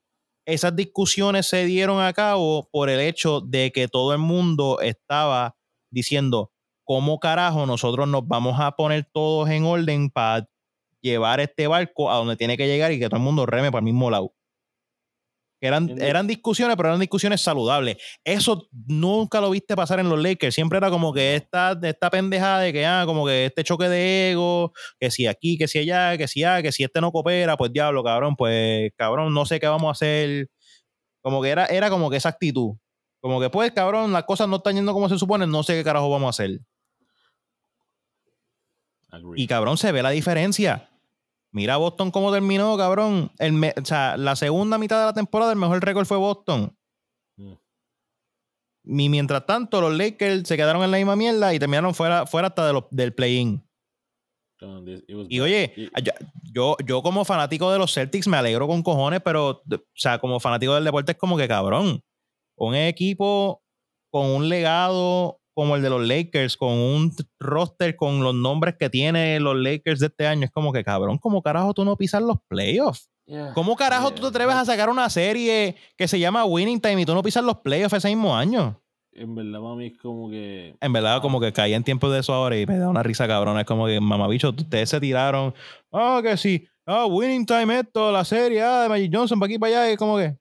esas discusiones se dieron a cabo por el hecho de que todo el mundo estaba diciendo cómo carajo nosotros nos vamos a poner todos en orden para llevar este barco a donde tiene que llegar y que todo el mundo reme para el mismo lado. Eran, eran discusiones, pero eran discusiones saludables. Eso nunca lo viste pasar en los Lakers. Siempre era como que esta, esta pendejada de que, ah, como que este choque de ego, que si aquí, que si allá, que si ah, que si este no coopera, pues diablo, cabrón, pues cabrón, no sé qué vamos a hacer. Como que era, era como que esa actitud. Como que, pues, cabrón, las cosas no están yendo como se supone, no sé qué carajo vamos a hacer. Y cabrón, se ve la diferencia. Mira Boston cómo terminó, cabrón. El me- o sea, la segunda mitad de la temporada, el mejor récord fue Boston. Mm. Y mientras tanto, los Lakers se quedaron en la misma mierda y terminaron fuera, fuera hasta de del play-in. Y oye, yo, yo, yo como fanático de los Celtics me alegro con cojones, pero, o sea, como fanático del deporte es como que cabrón. Un equipo con un legado como el de los Lakers, con un roster con los nombres que tiene los Lakers de este año, es como que cabrón, ¿cómo carajo tú no pisas los playoffs? yeah, ¿Cómo carajo tú te yeah, atreves a sacar una serie que se llama Winning Time y tú no pisas los playoffs ese mismo año? en verdad, mami, es como que. En verdad, como que caí en tiempo de eso ahora y me da una risa cabrona. Es como que, mamabicho, ustedes se tiraron. Ah, que sí. Ah, winning time esto, la serie, ah, de Magic Johnson, para aquí, para allá. Y como que.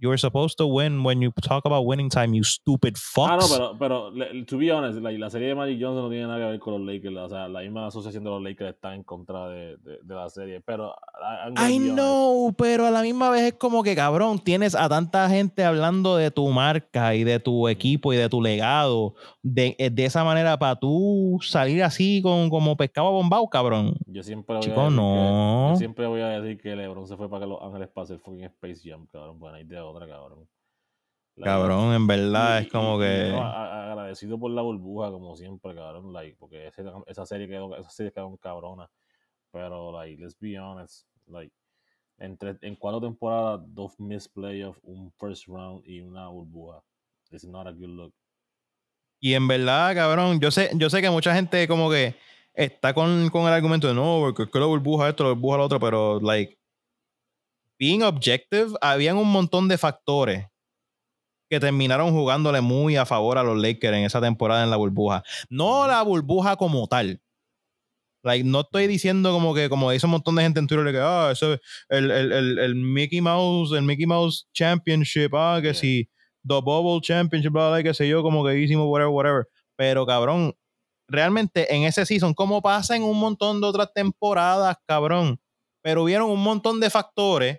You were supposed to win when you talk about winning time, you stupid fucks. Ah, no, pero, pero to be honest, la, la serie de Magic Johnson no tiene nada que ver con los Lakers. O sea, la misma asociación de los Lakers está en contra de, de, de la serie. Pero. I- honest. know, pero a la misma vez es como que cabrón, tienes a tanta gente hablando de tu marca y de tu equipo y de tu legado de, eh, de esa manera para tú salir así con, como pescado bombado, cabrón. Yo siempre voy Chico, a decir no. Que, yo siempre voy a decir que LeBron se fue para que Los Ángeles pase el fucking Space Jam, cabrón. Bueno, hay de otra, cabrón. La- Cabrón, en verdad y- es como y- que... no, agradecido por la burbuja, como siempre, cabrón. Like, porque ese- esa serie quedó, esa serie quedó cabrona. Pero, like, let's be honest. Like, entre, en cuatro temporadas, dos missed playoffs, un first round y una burbuja. It's not a good look. Y en verdad, cabrón, yo sé, yo sé que mucha gente como que está con, con el argumento de no, porque es que la burbuja esto, la burbuja lo otro, pero like, being objective, habían un montón de factores que terminaron jugándole muy a favor a los Lakers en esa temporada en la burbuja. No la burbuja como tal. Like, no estoy diciendo como que, como dice un montón de gente en Twitter, que, ah, eso, el, el, el, el Mickey Mouse, el Mickey Mouse Championship, ah, que Yeah. si, The Bubble Championship, bla, bla, qué sé yo, como que hicimos, whatever, whatever. Pero, cabrón, realmente en ese season, como pasa en un montón de otras temporadas, cabrón, pero hubieron un montón de factores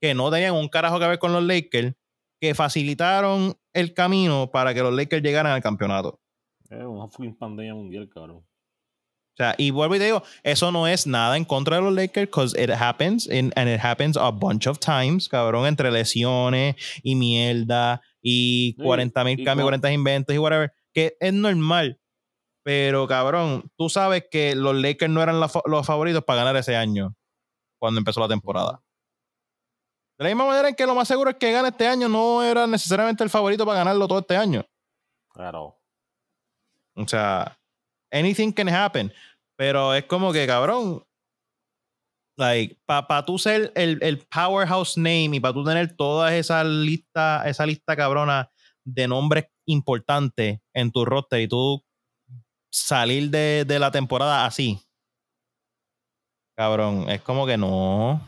que no tenían un carajo que ver con los Lakers, que facilitaron el camino para que los Lakers llegaran al campeonato. Es una fucking pandemia mundial, cabrón. O sea, y vuelvo y te digo, eso no es nada en contra de los Lakers, because it happens, in- and it happens a bunch of times, cabrón, entre lesiones y mierda y Sí, 40 mil cambios, co- 40 inventos y whatever, que es normal. Pero, cabrón, tú sabes que los Lakers no eran la los favoritos para ganar ese año, cuando empezó la temporada. De la misma manera en que lo más seguro es que gane este año, no era necesariamente el favorito para ganarlo todo este año. Claro. O sea, anything can happen. Pero es como que, cabrón, like, para pa tú ser el, el powerhouse name y para tú tener toda esa lista, esa lista cabrona de nombres importantes en tu roster y tú salir de, de la temporada así. Cabrón, es como que no.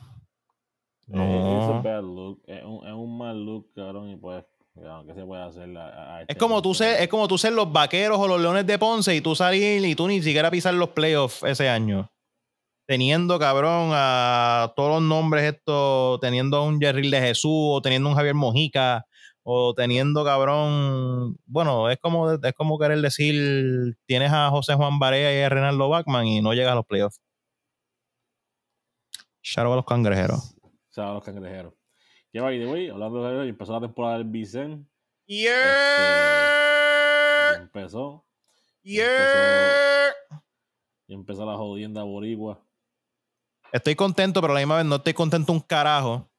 Eh, Es No. un bad look. Es un, es un mal look, cabrón. Y pues, ¿qué se puede hacer? A- a- a Es como tú ser, es como tú ser los vaqueros o los leones de Ponce y tú salir y tú ni siquiera pisar los playoffs ese año. Teniendo, cabrón, a todos los nombres estos, teniendo a un Jerry de Jesús, o teniendo un Javier Mojica, o teniendo, cabrón, bueno, es como, es como querer decir, tienes a José Juan Barea y a Renaldo Bachman y no llegas a los playoffs. Out a los cangrejeros. O sea, los cangrejeros. Que by the way, hablando de eso, empezó la temporada del Vicen. Yeah. Y empezó. Yeah. Y empezó la jodienda boricua. Estoy contento, pero a la misma vez no estoy contento un carajo.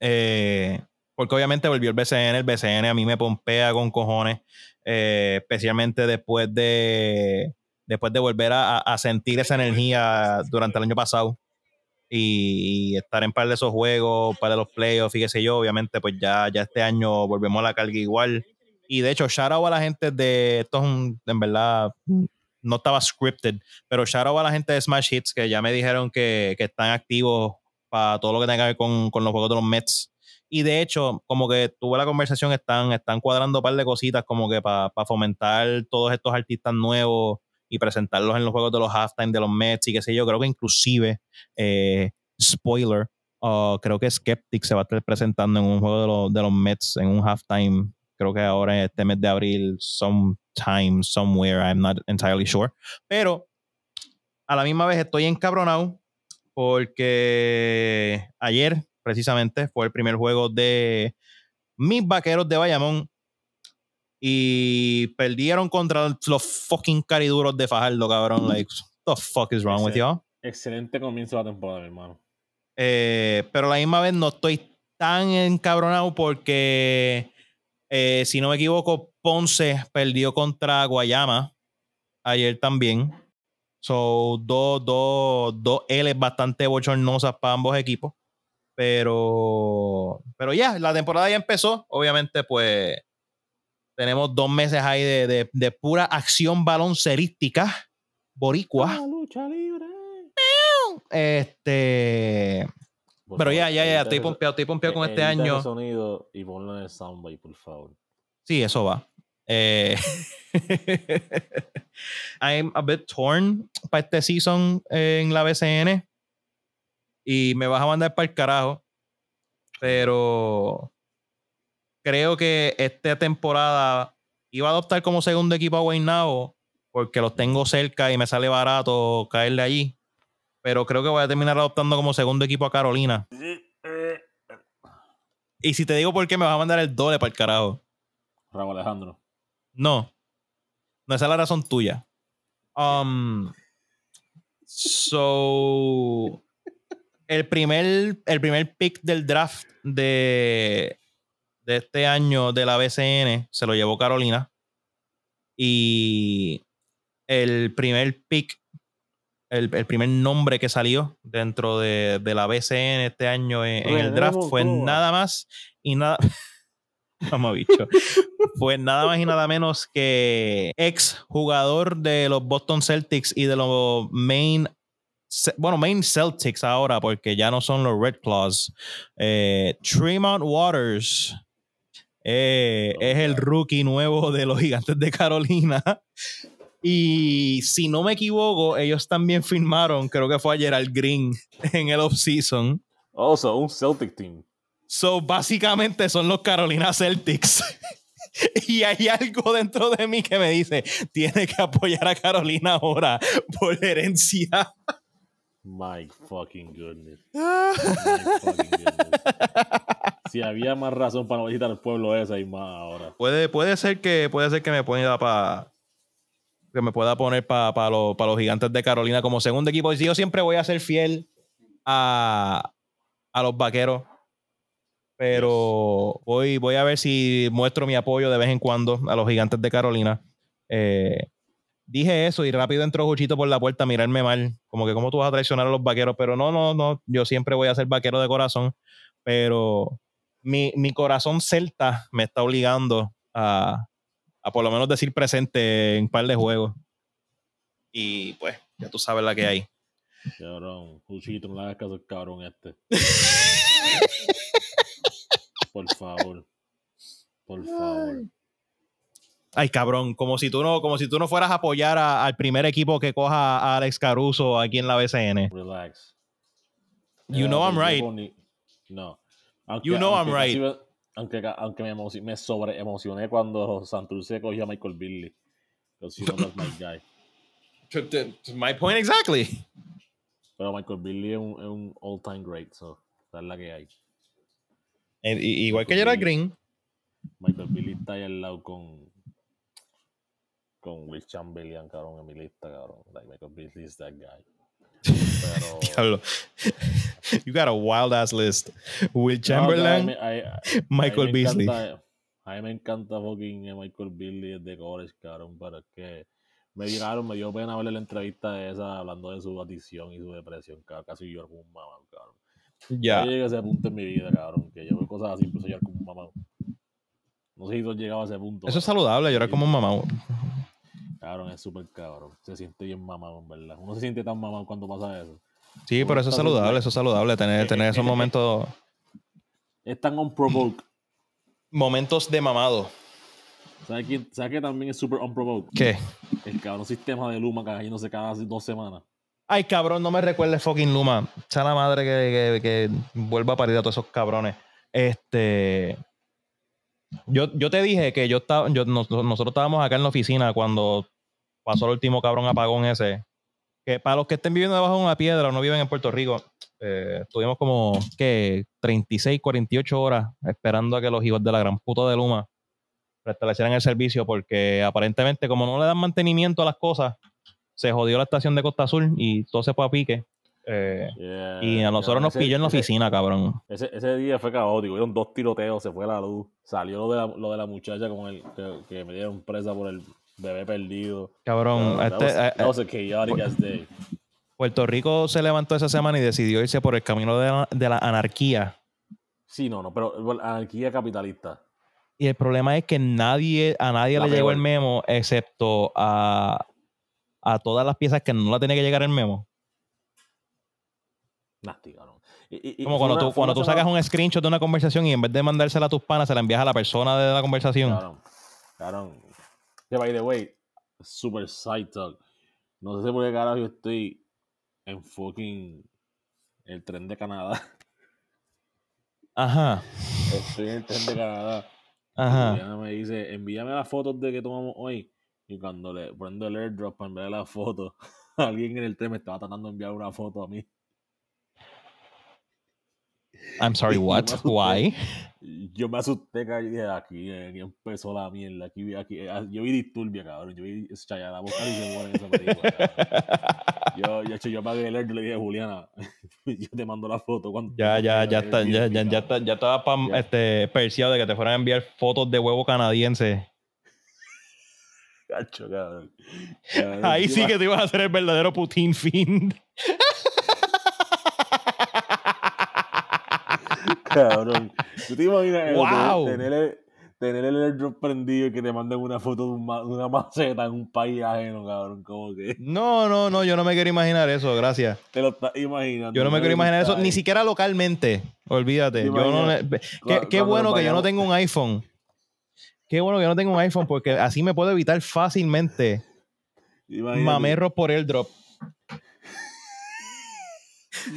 Eh, porque obviamente volvió el BCN. El BCN a mí me pompea con cojones. eh, especialmente después de después de volver a, a sentir esa energía durante el año pasado. Y, estar en par de esos juegos, par de los playoffs sé yo. Obviamente, pues ya, ya este año volvemos a la carga igual. Y de hecho, shout out a la gente de. Esto es un. En verdad, no estaba scripted. Pero shout out a la gente de Smash Hits que ya me dijeron que, que están activos para todo lo que tenga que ver con, con los juegos de los Mets. Y de hecho, como que tuve la conversación, están, están cuadrando un par de cositas como que para fomentar todos estos artistas nuevos y presentarlos en los juegos de los halftime de los Mets y qué sé yo. Creo que inclusive, eh, spoiler, uh, creo que Skeptic se va a estar presentando en un juego de los, de los Mets en un halftime. Creo que ahora en este mes de abril, sometime, somewhere, I'm not entirely sure. Pero a la misma vez estoy encabronado porque ayer, precisamente, fue el primer juego de mis vaqueros de Bayamón y perdieron contra los fucking cariduros de Fajardo, cabrón. Like, what the fuck is wrong with y'all? Excelente comienzo de la temporada, hermano. Eh, pero a la misma vez no estoy tan encabronado porque, eh, si no me equivoco, Ponce perdió contra Guayama ayer también. So, dos, dos, dos L bastante bochornosas para ambos equipos. Pero, pero ya, la temporada ya empezó. Obviamente, pues, Tenemos dos meses ahí de, de- de pura acción baloncerística boricua. La lucha libre. Este, Por pero ya, ya, ya, estoy pompeado, estoy pompeado con este año. sonido y ponlo en el soundbite, por favor. Sí, eso va. Eh, I'm a bit torn para este season eh, en la BCN. Y me vas a mandar para el carajo. Pero creo que esta temporada iba a adoptar como segundo equipo a Guaynabo porque los tengo cerca y me sale barato caerle allí. Pero creo que voy a terminar adoptando como segundo equipo a Carolina. Y si te digo por qué, me vas a mandar el doble para el carajo. Raúl Alejandro. No. No, esa es la razón tuya. Um, so, el primer, el primer pick del draft de, de este año de la BCN se lo llevó Carolina. Y el primer pick, el, el primer nombre que salió dentro de, de la BCN este año en, en el draft fue nada más y nada. Vamos, bicho. fue nada más y nada menos que ex jugador de los Boston Celtics y de los main. Ce- Bueno, main Celtics ahora, porque ya no son los Red Claws. Eh, Tremont Waters eh, es el rookie nuevo de los Gigantes de Carolina. Y si no me equivoco, ellos también firmaron, creo que fue a Gerald Green en el offseason. Also, un Celtic team. So, básicamente son los Carolina Celtics. y hay algo dentro de mí que me dice, tiene que apoyar a Carolina ahora por herencia. My fucking goodness. My fucking goodness. Si había más razón para no visitar el pueblo ese y más ahora. puede, puede ser que puede ser que me pueda para que me pueda poner para los, pa los gigantes de Carolina como segundo equipo. Y yo siempre voy a ser fiel a, a los vaqueros. Pero voy, voy a ver si muestro mi apoyo de vez en cuando a los gigantes de Carolina. Eh, dije eso y rápido entró Juchito por la puerta a mirarme mal. Como que cómo tú vas a traicionar a los vaqueros. Pero no, no, no. Yo siempre voy a ser vaquero de corazón. Pero mi, mi corazón celta me está obligando a, a por lo menos decir presente en un par de juegos. Y pues, ya tú sabes la que hay. Cabrón, Juchito, no le hagas caso al cabrón este. Por favor. Por favor. Ay, cabrón, como si tú no, como si tú no fueras a apoyar a- al primer equipo que coja a Alex Caruso aquí en la BCN. Relax. You Eh, know I'm right. No. Aunque, You know I'm right. casi- aunque, aunque me, me sobre emocioné cuando Santurce cogió a Michael Billy. Because you know that's my guy. My point exactly. Pero Michael Billy es un, un all-time great, so esa es la que hay. Igual que Gerald Green. Michael Billy está ahí al lado con con Will Chamberlain, cabrón, en mi lista, cabrón. Like, Michael Billy is that guy. Pero... Diablo. You got a wild ass list. Will No, Chamberlain, mí- a- a- Michael a Beasley. encanta- a mí me encanta fucking Michael Beasley de college, cabrón, pero es que me llegaron, me dio pena verle la entrevista de esa hablando de su adicción y su depresión, cabrón. Casi yo como un mamá, cabrón. Ya. Yo llegué a ese punto en mi vida, cabrón, que yo veo cosas así, a llorar como un mamá. No sé si tú has llegado a ese punto. Eso es pero- saludable, llorar como un mamá. Cabrón, es súper cabrón. Se siente bien mamado, en verdad. Uno se siente tan mamado cuando pasa eso. Sí, pero eso es saludable, eso es saludable, tener, tener esos momentos, Es tan unprovoked. momentos de mamado. ¿Sabes ¿Sabes que también es súper unprovoked? ¿Qué? El cabrón sistema de Luma cayéndose cada dos semanas. Ay, cabrón, no me recuerdes fucking Luma. Sea la madre que, que- que vuelva a parir a todos esos cabrones. Este. Yo, yo te dije que yo estaba, yo, nos- nosotros estábamos acá en la oficina cuando pasó el último cabrón apagón ese. Que para los que estén viviendo debajo de una piedra o no viven en Puerto Rico, eh, estuvimos como, ¿qué? 36, 48 horas esperando a que los hijos de la gran puta de Luma restablecieran el servicio porque aparentemente como no le dan mantenimiento a las cosas, se jodió la estación de Costa Azul y todo se fue a pique. Eh, Yeah, y a nosotros nos pilló en la ese- oficina, cabrón. Ese, ese día fue caótico. Hubieron dos tiroteos, se fue la luz. Salió lo de la, lo de la muchacha con el, que, que me dieron presa por el bebé perdido. Cabrón, este, that, was, that was a chaotic ass day. Puerto Rico se levantó esa semana y decidió irse por el camino de la, de la anarquía. Sí, no, no, pero bueno, anarquía capitalista. Y el problema es que nadie, a nadie La le llegó el memo, excepto a, a todas las piezas que no la tiene que llegar el memo. Nasty, cabrón. Y- y- y Como cuando una- tú, cuando tú sacas un screenshot de una conversación y en vez de mandársela a tus panas, se la envías a la persona de la conversación. Cabrón, cabrón. Que by the way, super side talk. No sé por qué carajo yo estoy en fucking el tren de Canadá. Ajá. Estoy en el tren de Canadá. Ajá. Diana me dice, envíame las fotos de que tomamos hoy. Y cuando le prendo el airdrop para enviar la foto, alguien en el tren me estaba tratando de enviar una foto a mí. I'm sorry, what? Why? Yo me asusté, que dije, aquí, eh, aquí empezó la mierda. Aquí, aquí, eh, yo vi Disturbia, cabrón. Yo vi Chayana buscar y se muere en esa película. cabrón. Yo, yo, yo, pagué el y le dije, Juliana, yo te mando la foto. Cuando Ya, ya, ya está, ya, ya, ya está, ya estaba pam- Ya. este, perseado de que te fueran a enviar fotos de huevo canadiense. Cacho, cabrón. Cabrón, Ahí sí que te ibas a hacer el verdadero Putin fiend. Cabrón. ¿Tú te imaginas? Wow. tener, el, tener el airdrop prendido y que te manden una foto de, un ma- de una maceta en un país ajeno, cabrón? Como que No, no, no, yo no me quiero imaginar eso, gracias. te lo estás imaginando. Yo no me quiero imaginar eso, ni siquiera localmente. Olvídate. Qué, bueno que yo no tengo un iPhone. Qué bueno que yo no tengo un iPhone porque así me puedo evitar fácilmente Imagínate. mamerros por el drop.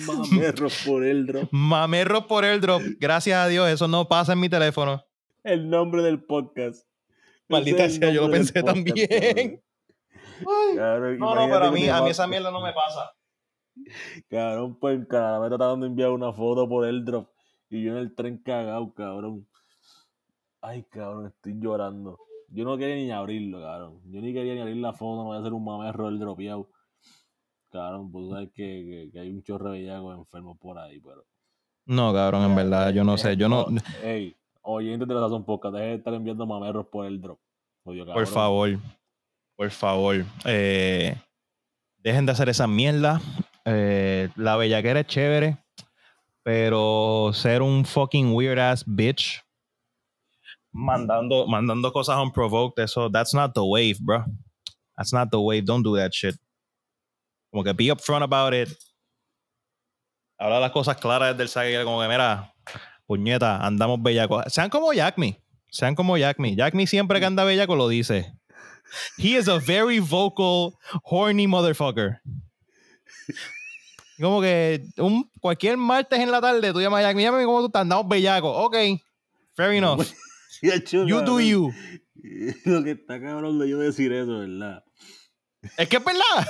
Mamerros por el drop. Mamerros por el drop. Gracias a Dios, eso no pasa en mi teléfono. El nombre del podcast. Maldita el sea, yo lo pensé también. No, no, pero a mí, a mí esa mierda no me pasa. Cabrón, pues en Canadá me trataron de enviar una foto por el drop. Y yo en el tren cagado, cabrón. Ay, cabrón, estoy llorando. Yo no quería ni abrirlo, cabrón. Yo ni quería ni abrir la foto, me voy a hacer un mamerro del dropeado. Cabrón, pues sabes que, que, hay un chorro de bellacos enfermos por ahí, pero. No, cabrón, en verdad, yo no sé. Yo no. Ey, oyentes de la Sazón Podcast, dejen de estar enviando mamerros por el drop. Odio, Por favor, por favor, eh, dejen de hacer esa mierda. Eh, la bellaquera es chévere, pero ser un fucking weird ass bitch mandando, mandando cosas unprovoked, eso, that's not the wave, bro. That's not the wave. Don't do that shit. Como que be upfront about it. Habla las cosas claras desde el saque, como que, mira, puñeta, andamos bellacos. Sean como Jack Me. Sean como Jack Me. Jack Me siempre que anda bellaco lo dice. He is a very vocal, horny motherfucker. Como que un, cualquier martes en la tarde tú llamas a Jack Me, llámame cómo tú estás, andamos bellacos. Ok, fair enough. You do you. Lo que está cabrón de yo decir eso, ¿verdad? Es que es verdad.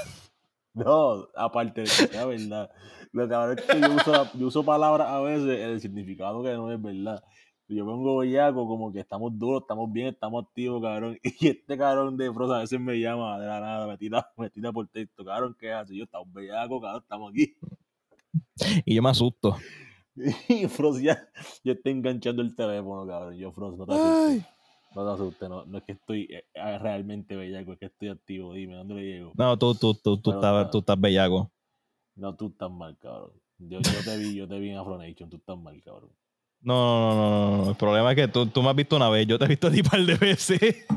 No, aparte de que sea verdad. Lo cabrón es que yo uso, la- yo uso palabras a veces en el significado que no es verdad. Yo pongo bellaco como que estamos duros, estamos bien, estamos activos, cabrón. Y este cabrón de prosa a veces me llama de la nada, me tira, me tira por texto, cabrón, ¿qué hace? Yo estamos bellacos, cabrón, estamos aquí. Y yo me asusto. Y Frost ya, ya está enganchando el teléfono, cabrón. Yo, Frost, no te asustes. No te asustes, no, no es que estoy eh, eh, realmente bellaco, es que estoy activo. Dime, ¿dónde le llego? No, tú, tú, tú, tú, estás, nada. tú estás bellaco. No, tú estás mal, cabrón. Yo, yo te vi, yo te vi en Afronation, tú estás mal, cabrón. No, no, no, no, no. El problema es que tú, tú me has visto una vez, yo te he visto a ti un par de veces.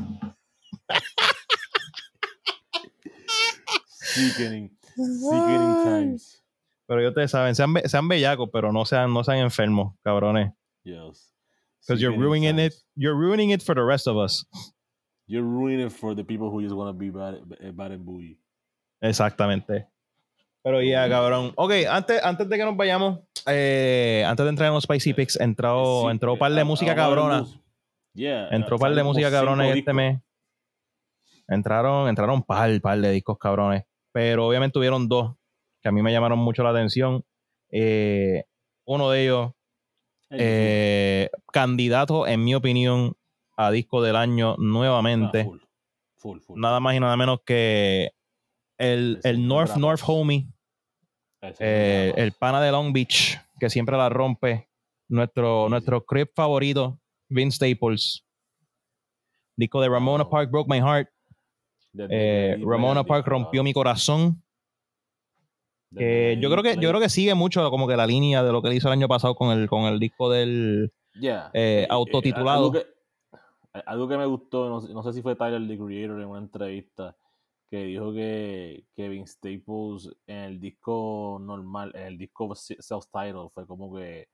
Sickening, sickening times. Pero yo te saben, sean, sean bellacos, pero no sean, no sean enfermos, cabrones. Yes. Because you're ruining it. You're ruining it for the rest of us. You're ruining it for the people who just want to be bad, eh, bad and bougie. Exactamente. Pero ya, cabrón. Ok, antes, antes de que nos vayamos, eh, antes de entrar en los Spicy Picks, entró, Sí, entró un eh, par de ah, música cabrona. Yeah, Entró un par de música cabrona cinco este mes. Entraron, entraron par, par de discos cabrones. Pero obviamente tuvieron dos que a mí me llamaron mucho la atención. Eh, uno de ellos, eh, candidato, en mi opinión, a disco del año Ah, nuevamente. full, full, full. Nada más y nada menos que el, el no North. North Homie, eh, el pana de Long Beach, que siempre la rompe. Nuestro, nuestro crip favorito, Vince Staples. Disco de Ramona. Park Broke My Heart. Eh, di Ramona Park rompió mi corazón. Yo creo que, yo creo que sigue mucho como que la línea de lo que él hizo el año pasado con el, con el disco del Yeah. eh, Eh, eh, autotitulado. algo que- algo que me gustó, no, sé si fue Tyler the Creator en una entrevista, que dijo que Kevin Staples en el disco normal, en el disco self-title, fue como que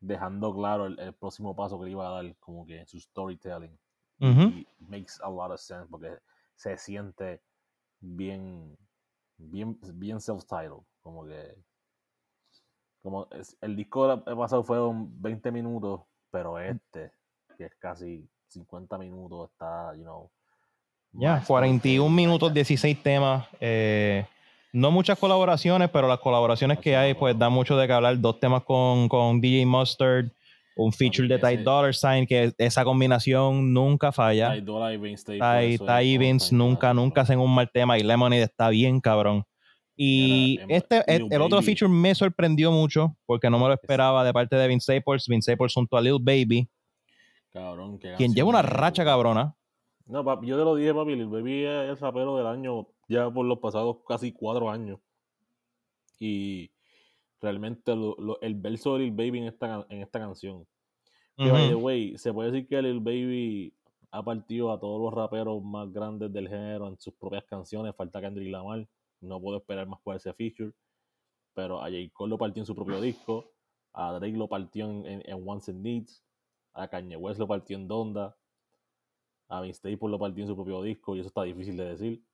dejando claro el, próximo paso que le iba a dar, como que en su storytelling. Y makes a lot of sense porque se siente bien, bien, bien self-titled, como que como el disco pasado fueron 20 minutos, pero este, que es casi 50 minutos, está, you know. Ya, 41 minutos, 16 temas. Eh, no muchas colaboraciones, pero las colaboraciones que hay, pues da mucho de que hablar. Dos temas con, con DJ Mustard, un feature de Ty Dollar Sign, que esa combinación nunca falla. Ty Dollar y Ty Vince nunca, nunca hacen un mal tema y Lemonade está bien cabrón. Y este, el, otro feature me sorprendió mucho porque no me lo esperaba de parte de Vince Staples. Vince Staples junto a Lil Baby. Cabrón, quien lleva una racha cabrona. No, papi, yo te lo dije, papi. Lil Baby es el rapero del año ya por los pasados casi cuatro años. Y realmente el verso de Lil Baby en esta, en esta canción. Que, se puede decir que Lil Baby ha partido a todos los raperos más grandes del género en sus propias canciones. Falta Kendrick Lamar no puedo esperar más por ese feature. Pero a J. Cole lo partió en su propio disco. A Drake lo partió en, en, Wants and Needs. A Kanye West lo partió en Donda. A Vince Staples lo partió en su propio disco. Y eso está difícil de decir.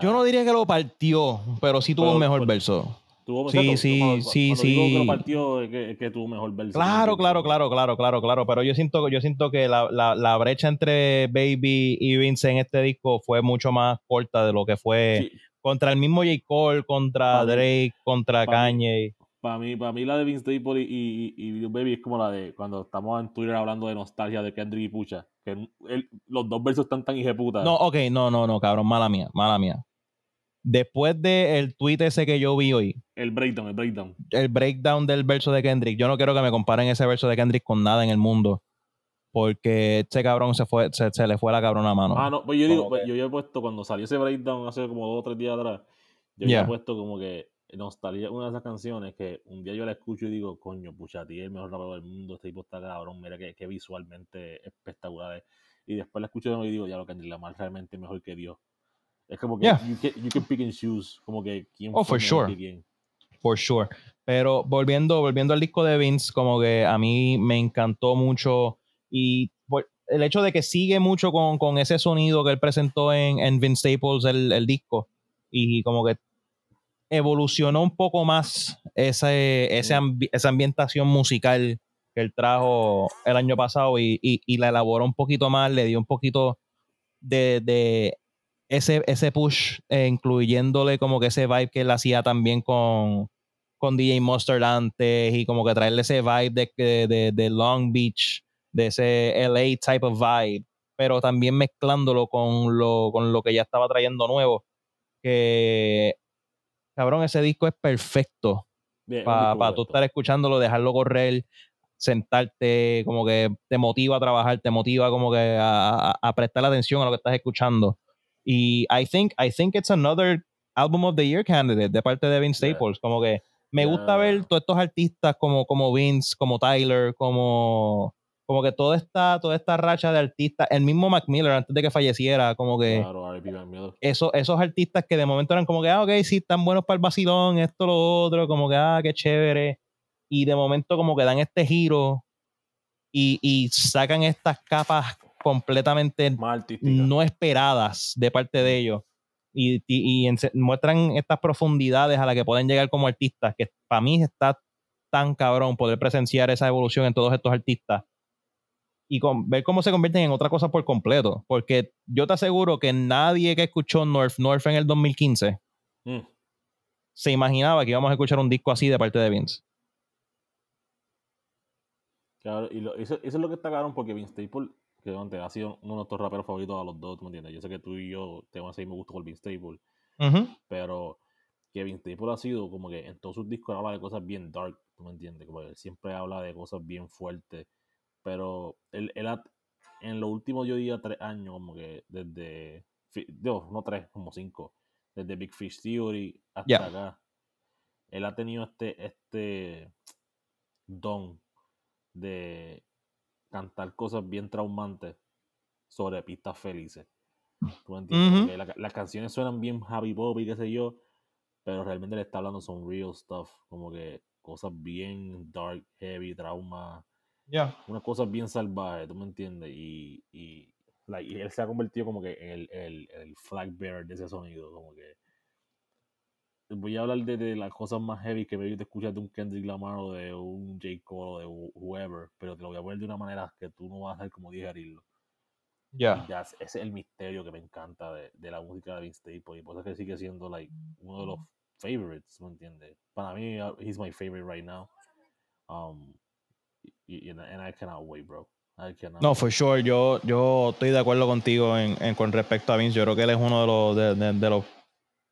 Yo no diría que lo partió, pero sí tuvo un mejor verso. Sí, sí, sí, sí. Digo que lo partió que, que tuvo mejor verso. Claro, claro, claro, claro, claro, claro. Pero yo siento, yo siento que la, la, la, brecha entre Baby y Vince en este disco fue mucho más corta de lo que fue contra el mismo J. Cole, contra Drake, contra Kanye. Para mí, para mí la de Vince Staples y, y, Baby es como la de cuando estamos en Twitter hablando de nostalgia de Kendrick y Pucha. Que los dos versos están tan hijeputas. No, ok, no, no, no, cabrón, mala mía, mala mía después del tweet ese que yo vi hoy. El breakdown, el breakdown. El breakdown del verso de Kendrick. Yo no quiero que me comparen ese verso de Kendrick con nada en el mundo. Porque este cabrón se fue, se, le fue la cabrona mano. Ah, no, pues yo digo, pues yo había puesto cuando salió ese breakdown hace como dos o tres días atrás, yo había puesto como que nostalgia una de esas canciones que un día yo la escucho y digo, coño, pucha, ti es el mejor rapero del mundo, este tipo está cabrón, mira que, visualmente espectacular Y después la escucho de nuevo y digo, ya lo Kendrick Lamar realmente mejor que Dios. Es como que you, can, you, can, pick and choose, como que quién Oh, for sure. For sure. Pero volviendo, volviendo al disco de Vince, como que a mí me encantó mucho y el hecho de que sigue mucho con, con ese sonido que él presentó en, en Vince Staples, el, el, disco, y como que evolucionó un poco más ese, ese esa ambientación musical que él trajo el año pasado y, y, y, la elaboró un poquito más, le dio un poquito de, de ese, ese push, eh, incluyéndole como que ese vibe que él hacía también con, con DJ Mustard antes y como que traerle ese vibe de, de, Long Beach, de ese LA type of vibe, pero también mezclándolo con lo, con lo que ya estaba trayendo nuevo. Que, cabrón, ese disco es perfecto para tú estar escuchándolo, dejarlo correr, sentarte, como que te motiva a trabajar, te motiva como que a, a prestar atención a lo que estás escuchando. Y I think, I think it's another album of the year candidate de parte de Vince Staples. Como que me gusta ver todos estos artistas como, como Vince, como Tyler, como, como que toda esta, toda esta racha de artistas, el mismo Mac Miller antes de que falleciera, como que eso, esos artistas que de momento eran como que, ah, ok, sí, están buenos para el vacilón, esto, lo otro, como que, ah, qué chévere. Y de momento como que dan este giro y, y sacan estas capas completamente no esperadas de parte de ellos y, muestran estas profundidades a las que pueden llegar como artistas, que para mí está tan cabrón poder presenciar esa evolución en todos estos artistas y ver cómo se convierten en otra cosa por completo. Porque yo te aseguro que nadie que escuchó North, North en el 2015 mm. se imaginaba que íbamos a escuchar un disco así de parte de Vince. Claro, y eso, es lo que está cabrón porque Vince Staple que ha sido uno de nuestros raperos favoritos a los dos, ¿tú me entiendes? Yo sé que tú y yo tenemos ese mismo gusto por Vince Staples, pero que Vince Staples ha sido como que en todos sus discos habla de cosas bien dark, ¿tú me entiendes? Como él siempre habla de cosas bien fuertes, pero él, él ha, en los últimos, yo diría, tres años, como que desde, Dios, no tres, como cinco, desde Big Fish Theory hasta acá, él ha tenido este, este don de cantar cosas bien traumantes sobre pistas felices. ¿Tú entiendes? Porque la- las canciones suenan bien happy pop y qué sé yo, pero realmente le está hablando son real stuff, como que cosas bien dark, heavy, trauma, Ya. unas cosas bien salvajes, ¿tú me entiendes? Y, y, like, y él se ha convertido como que en el, el, el flag bearer de ese sonido, como que voy a hablar de, de las cosas más heavy que maybe te escuchas de un Kendrick Lamar o de un J. Cole o de wh- whoever, pero te lo voy a poner de una manera que tú no vas a saber cómo digerirlo. Ya. Y ya, ese es el misterio que me encanta de, de la música de Vince Staples. Y por eso es que sigue siendo like, uno de los favorites, ¿me entiendes? Para mí, uh, he's my favorite right now. Um, y, and, and I cannot wait, bro. I cannot No, for sure. Yo, yo estoy de acuerdo contigo en, en- con respecto a Vince. Yo creo que él es uno de los, de, de- de los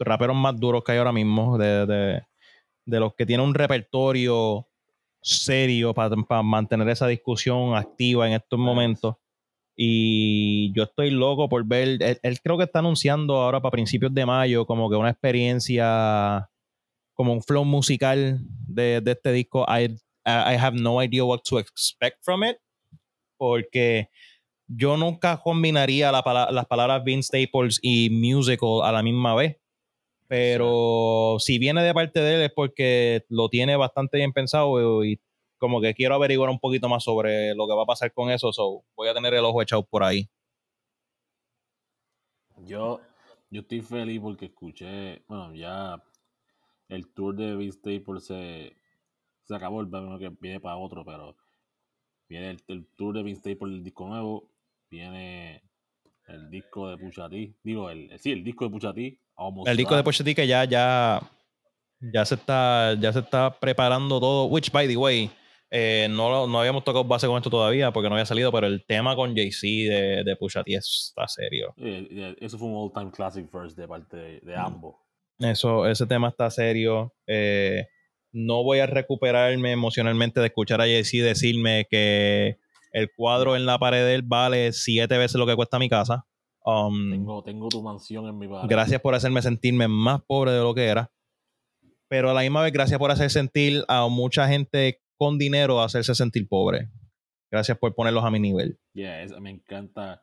raperos más duros que hay ahora mismo. De, de- de los que tiene un repertorio serio para mantener esa discusión activa en estos momentos. Y yo estoy loco por ver. Él, él creo que está anunciando ahora para principios de mayo como que una experiencia, como un flow musical de, de este disco. I, I have no idea what to expect from it. Porque yo nunca combinaría la las palabras Vince Staples y musical a la misma vez. Pero si viene de parte de él es porque lo tiene bastante bien pensado y como que quiero averiguar un poquito más sobre lo que va a pasar con eso. So, voy a tener el ojo echado por ahí. Yo, yo estoy feliz porque escuché, bueno, ya el tour de Vince Staples se, acabó, el bueno, que viene para otro, pero viene el, el tour de Vince Staples, el disco nuevo, viene el disco de Pusha T, digo, el, sí, el disco de Almost El disco de T que ya, ya, ya se está, ya se está preparando todo. Which, by the way, eh, no, no habíamos tocado base con esto todavía porque no había salido, pero el tema con Jay-Z de, de Pusha T está serio. Eh, eso fue un all time classic verse de parte de, de ambos. Eso, ese tema está serio. Eh, no voy a recuperarme emocionalmente de escuchar a Jay-Z decirme que el cuadro en la pared de él vale siete veces lo que cuesta mi casa. Um, Tengo, tengo tu mansión en mi pared. gracias por hacerme sentirme más pobre de lo que era. Pero a la misma vez, gracias por hacer sentir a mucha gente con dinero a hacerse sentir pobre. Gracias por ponerlos a mi nivel. Yeah, eso me encanta.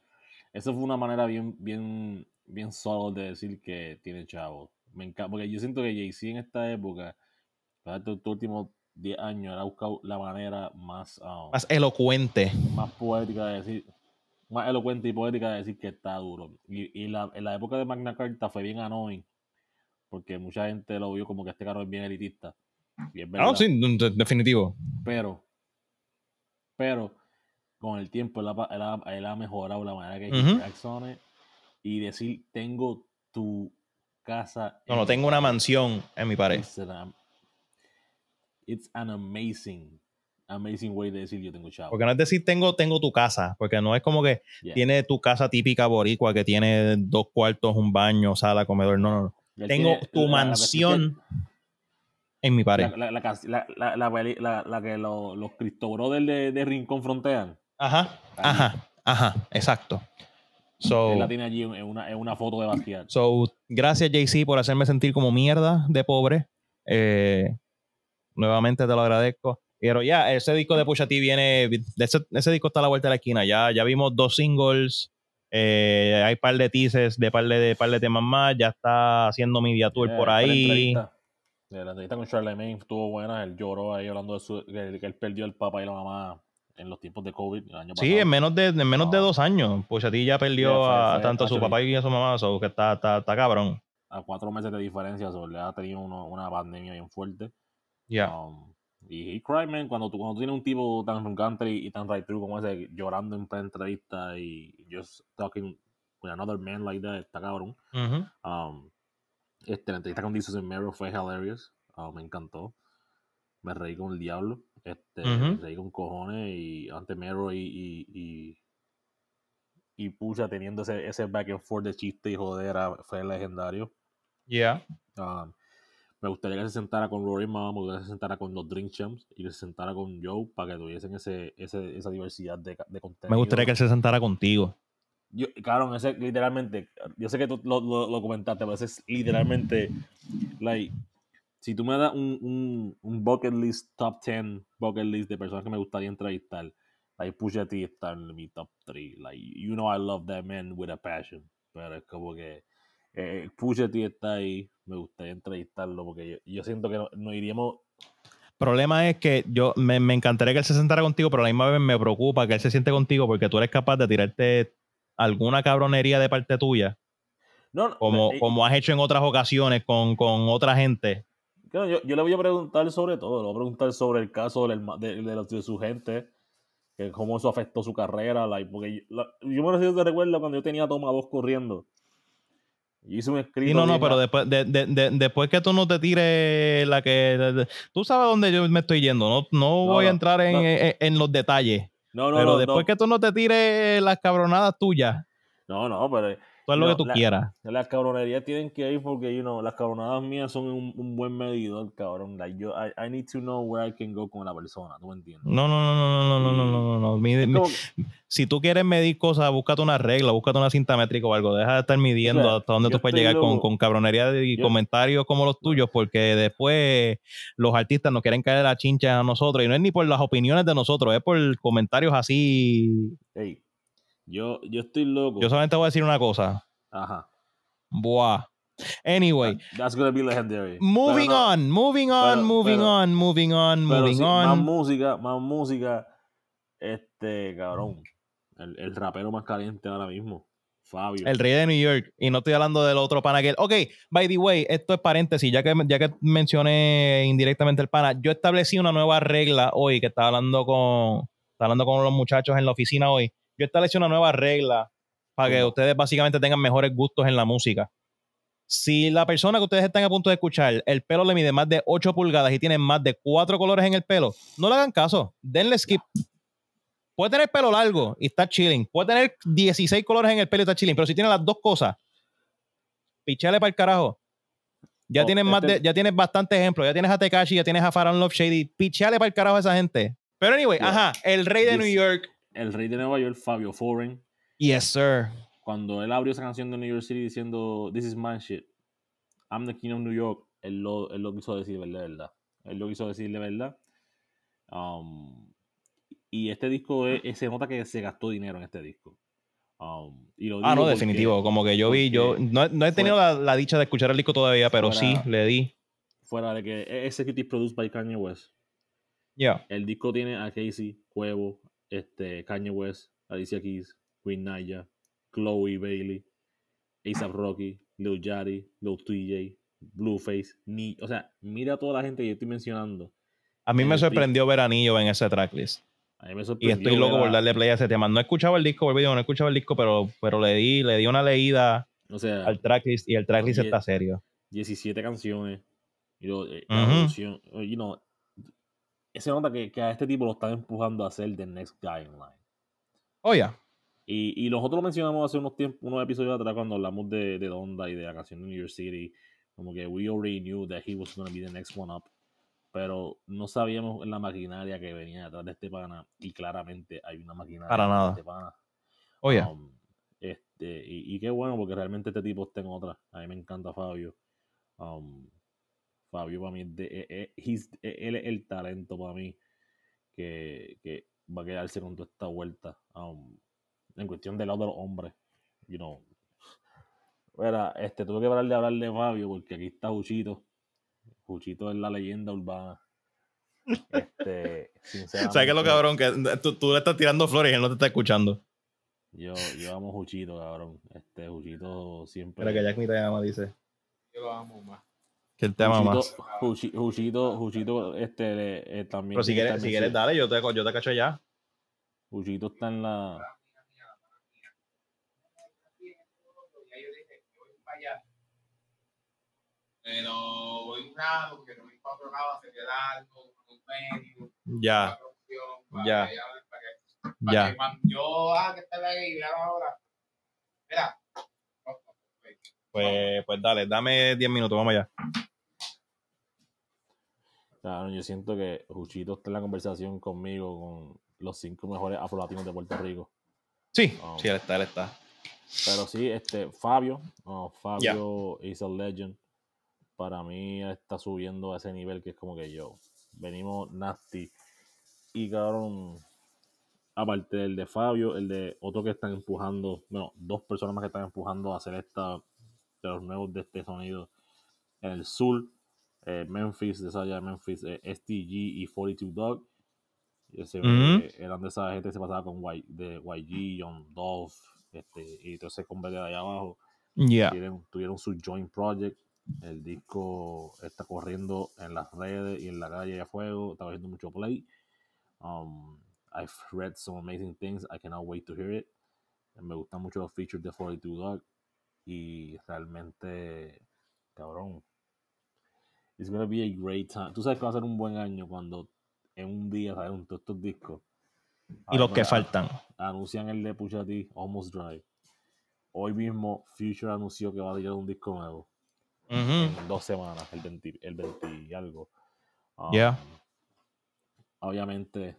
Eso fue una manera bien, bien, bien solo de decir que tiene chavo. Me encanta, porque yo siento que Jay-Z en esta época, estos últimos 10 años, él ha buscado la manera más, um, Más elocuente. más poética de decir, más elocuente y poética de decir que está duro. Y, y la, en la época de Magna Carta fue bien annoying, porque mucha gente lo vio como que este carro es bien elitista. Y es verdad. Ah, sí, de- definitivo. Pero, pero, con el tiempo él ha, él ha- él ha mejorado la manera que on it y decir, tengo tu casa. No, no, tengo una pared". mansión en mi pared. It's an amazing, amazing way de decir yo tengo chavo. Porque no es decir tengo, tengo tu casa, porque no es como que Yeah. tiene tu casa típica boricua que tiene dos cuartos, un baño, sala, comedor. No, no, Tengo tu la- la mansión en mi pared. La, la, la, la, la, la la- la que lo- los Cristo Brothers de, de Rincón frontean. Ajá, ajá, ajá, exacto. So, Él la tiene allí en una, en una foto de Basquiat. so gracias Jay-Z por hacerme sentir como mierda de pobre. Eh, nuevamente te lo agradezco. Pero ya, ese disco de Pusha T viene, ese, ese disco está a la vuelta de la esquina. Ya, ya vimos dos singles, eh, hay par de teasers de par de, par de temas más, ya está haciendo media tour Yeah, por ahí. entrevista. Yeah, La entrevista con Charlemagne estuvo buena. Él lloró ahí hablando de su, que, que él perdió el papá y la mamá en los tiempos de COVID el año Sí, pasado. en menos de, en menos de Ah. dos años. Pusha T ya perdió Yeah, fue- a fue tanto a su papá y a su mamá, so que está, está, está cabrón. A cuatro meses de diferencia, so, le ha tenido uno- una pandemia bien fuerte. Ya. Um, y he cried, man, cuando tú, cuando tú tienes un tipo tan arrogante y, y tan right through como ese, llorando en plena entrevista y just talking with another man like that, está cabrón. Ujú. Um, este, la entrevista con Jesus en Mero fue hilarious. Uh, me encantó. Me reí con el diablo. Este, Ujú. Me reí con cojones. Y ante Mero y, y, y, y Pucha teniendo ese, ese back and forth de chiste y jodera fue legendario. Ya. Um, me gustaría que se sentara con Rory Mama, me gustaría que se sentara con los Drink Champs y que se sentara con Joe para que tuviesen ese, ese, esa diversidad de, de contenido. Me gustaría que se sentara contigo. Yo, cabrón, ese literalmente, yo sé que tú lo, lo, lo comentaste, pero ese es literalmente, like, si tú me das un, un, un bucket list, top 10 bucket list de personas que me gustaría entrevistar, Like Pusha T está en mi top 3. Like, you know I love that man with a passion. Pero es como que eh, Pusha T está ahí. Me gustaría entrevistarlo porque yo, yo siento que no, no iríamos problema es que yo me, me, encantaría que él se sentara contigo, pero a la misma vez me preocupa que él se siente contigo porque tú eres capaz de tirarte alguna cabronería de parte tuya. No, no, como, eh, como has hecho en otras ocasiones con, con otra gente. Yo, yo, le voy a preguntar sobre todo, le voy a preguntar sobre el caso del, de, de, de, su gente, que cómo eso afectó su carrera, like, porque yo, la, yo me recuerdo, recuerdo cuando yo tenía toma dos corriendo. Hice un escrito. Y no, no, pero después, de, de, de, después que tú no te tires la que. tú sabes dónde yo me estoy yendo. No, no, no voy a entrar en, en, en, los detalles. No, no, pero después que tú no te tires las cabronadas tuyas. No, no, pero. Tú haz lo que tú la, quieras. Las cabronerías tienen que ir porque, you know, las cabronadas mías son un, un buen medidor, cabrón. Like, yo, I, I, need to know where I can go con la persona, ¿tú me entiendes? No, no, no, no, no, no, no, no, no, no. Mi, mi, si tú quieres medir cosas, búscate una regla, búscate una cinta métrica o algo. Deja de estar midiendo o sea, hasta dónde tú puedes llegar con, con, cabronería y yo, comentarios como los tuyos, porque después los artistas nos quieren caer la chincha a nosotros. Y no es ni por las opiniones de nosotros, es por comentarios así. Hey, yo, yo estoy loco. Yo solamente voy a decir una cosa. Ajá. Buah. Anyway. That's gonna be legendary. Moving no, on, moving on, pero, moving pero, on, moving on, moving sí, on. Más música, más música. Este, cabrón. El, el, rapero más caliente ahora mismo. Fabio. El rey de New York. Y no estoy hablando del otro pana que. Ok, by the way, esto es paréntesis, ya que, ya que mencioné indirectamente el pana. Yo establecí una nueva regla hoy que estaba hablando con. Estaba hablando con los muchachos en la oficina hoy. Yo establecí una nueva regla para que ustedes básicamente tengan mejores gustos en la música. Si la persona que ustedes están a punto de escuchar, el pelo le mide más de 8 pulgadas y tiene más de 4 colores en el pelo, no le hagan caso. Denle skip. Puede tener pelo largo y está chilling. Puede tener 16 colores en el pelo y está chilling. Pero si tiene las dos cosas, pichale para el carajo. Ya, Oh, tienes más este- de, ya tienes bastantes ejemplos. Ya tienes a Tekashi, ya tienes a Faron Love Shady. Pichale para el carajo a esa gente. Pero anyway, Yeah. ajá, el rey de Yes. New York. El rey de Nueva York, Fabio Foreign. Yes, sir. Cuando él abrió esa canción de New York City diciendo This is my shit. I'm the king of New York. Él lo, él lo quiso decir de verdad. Él lo quiso decir de verdad. Um, y este disco es, es- se nota que se gastó dinero en este disco. Um, y lo Ah, no, porque- definitivo. Como que yo vi, yo no, no he tenido la, la dicha de escuchar el disco todavía, pero sí, le di. Fuera de que es executive produced by Kanye West. Ya. El disco tiene a Casey, Cuevo, este, Kanye West, Alicia Keys, Queen Naya, Chloe Bailey, ASAP Rocky, Lil Yachty, Lil TJ, Blueface, ni, o sea, mira a toda la gente que yo estoy mencionando. A mí me el sorprendió ver Anillo en ese tracklist. A mí me Y sorprendió estoy loco por a- darle play a ese tema. No he escuchado el disco, volví, no he escuchado el disco, pero, pero le di, le di una leída O sea, al tracklist y el tracklist está serio. 17 canciones. Y lo, eh, la Ujú. producción, eh, you know, se nota que, que a este tipo lo están empujando a ser the next guy in line. Oh, ya. Y, y nosotros lo mencionamos hace unos tiempos, unos episodios atrás cuando hablamos de, de Donda y de la canción de New York City. Como que we already knew that he was going to be the next one up. Pero no sabíamos la maquinaria que venía detrás de este pana. Y claramente hay una maquinaria Para detrás de nada. este pana. Oh, ya. Um, este, y, y qué bueno porque realmente este tipo está en otra. A mí me encanta Fabio. Um, Fabio para mí es de- eh, eh, eh, él es el talento para mí que, que va a quedarse con toda esta vuelta. Um, en cuestión del lado de los hombres. You know. Mira, este, tuve que parar de hablar de Fabio porque aquí está Juchito. Juchito es la leyenda urbana. Este, ¿Sabes qué es lo sinceramente, cabrón? Que tú, tú le estás tirando flores y él no te está escuchando. Yo, yo amo Juchito, cabrón. Este, Juchito siempre. Pero que Jack ni te llama, dice. Yo lo amo más. Que él te ama Juchito, más. Juchi- Juchito, Juchito, este, le- eh, también. Pero si quieres, si quieres, dale, yo te, yo te cacho ya. Juchito está en la. Ya yo dije, yo voy para allá. Pero voy un rato porque no voy para otro lado, se queda algo, un medio, Ya, ya. que ella- para que- para ya. que cuando yo, ah, que está ahí, vean ahora. Mira. Pues, pues dale, dame 10 minutos, vamos allá. Claro, yo siento que Juchito está en la conversación conmigo con los cinco mejores afrolatinos de Puerto Rico. Sí, Oh. sí, él está, él está. Pero sí, este, Fabio, oh, Fabio is a legend. Para mí está subiendo a ese nivel que es como que yo. Venimos nasty. Y cabrón, aparte del de Fabio, el de otro que están empujando, bueno, dos personas más que están empujando a hacer esta de los nuevos de este sonido en el sur, eh, Memphis, de esa de Memphis, eh, STG y 42 Dog. Ese, Ujú. eh, eran de esa gente que se pasaba con y, de YG, John Dolph, este, y todo ese convete de allá abajo. Yeah. Tuvieron, tuvieron su joint project. El disco está corriendo en las redes y en la calle a fuego. Está haciendo mucho play. Um, I've read some amazing things. I cannot wait to hear it. Me gustan mucho los features de 42 Dog. Y realmente, cabrón. It's gonna be a great time. Tú sabes que va a ser un buen año cuando en un día salen todos estos discos. Y los que faltan. anuncian el de Pusha T, Almost Dry. Hoy mismo Future anunció que va a tirar un disco nuevo en dos semanas, el 20, el 20 y algo. Um, Yeah. Obviamente,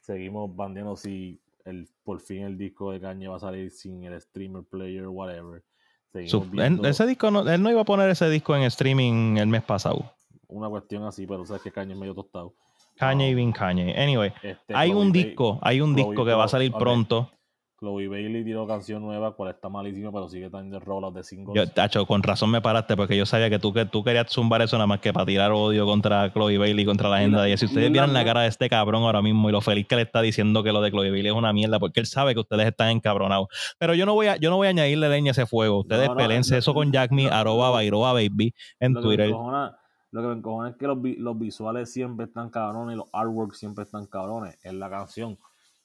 seguimos bandeando si el, por fin el disco de Kanye va a salir sin el streamer player, whatever. Él- ese disco no, él no iba a poner ese disco en streaming el mes pasado. una cuestión así, pero sabes que Kanye es medio tostado. Kanye y Vin Kanye. Anyway, este, hay un disco, hay un disco que va a salir pronto. Chloe Bailey tiró canción nueva, cual está malísima, pero sigue teniendo rollout de singles. Yo, tacho, con razón me paraste porque yo sabía que tú, que tú querías zumbar eso nada más que para tirar odio contra Chloe Bailey, contra la Y agenda ella. Si y ustedes vieran la cara de este cabrón ahora mismo y lo feliz que le está diciendo que lo de Chloe Bailey es una mierda, porque él sabe que ustedes están encabronados. Pero yo no voy a, yo no voy a añadirle leña a ese fuego. Ustedes No, no, pelense no, eso con no, Jack Me, no, arroba. Bairoa Baby en lo que, me Twitter. encojona, lo que me encojona es que los, los visuales siempre están cabrones y los artworks siempre están cabrones en la canción.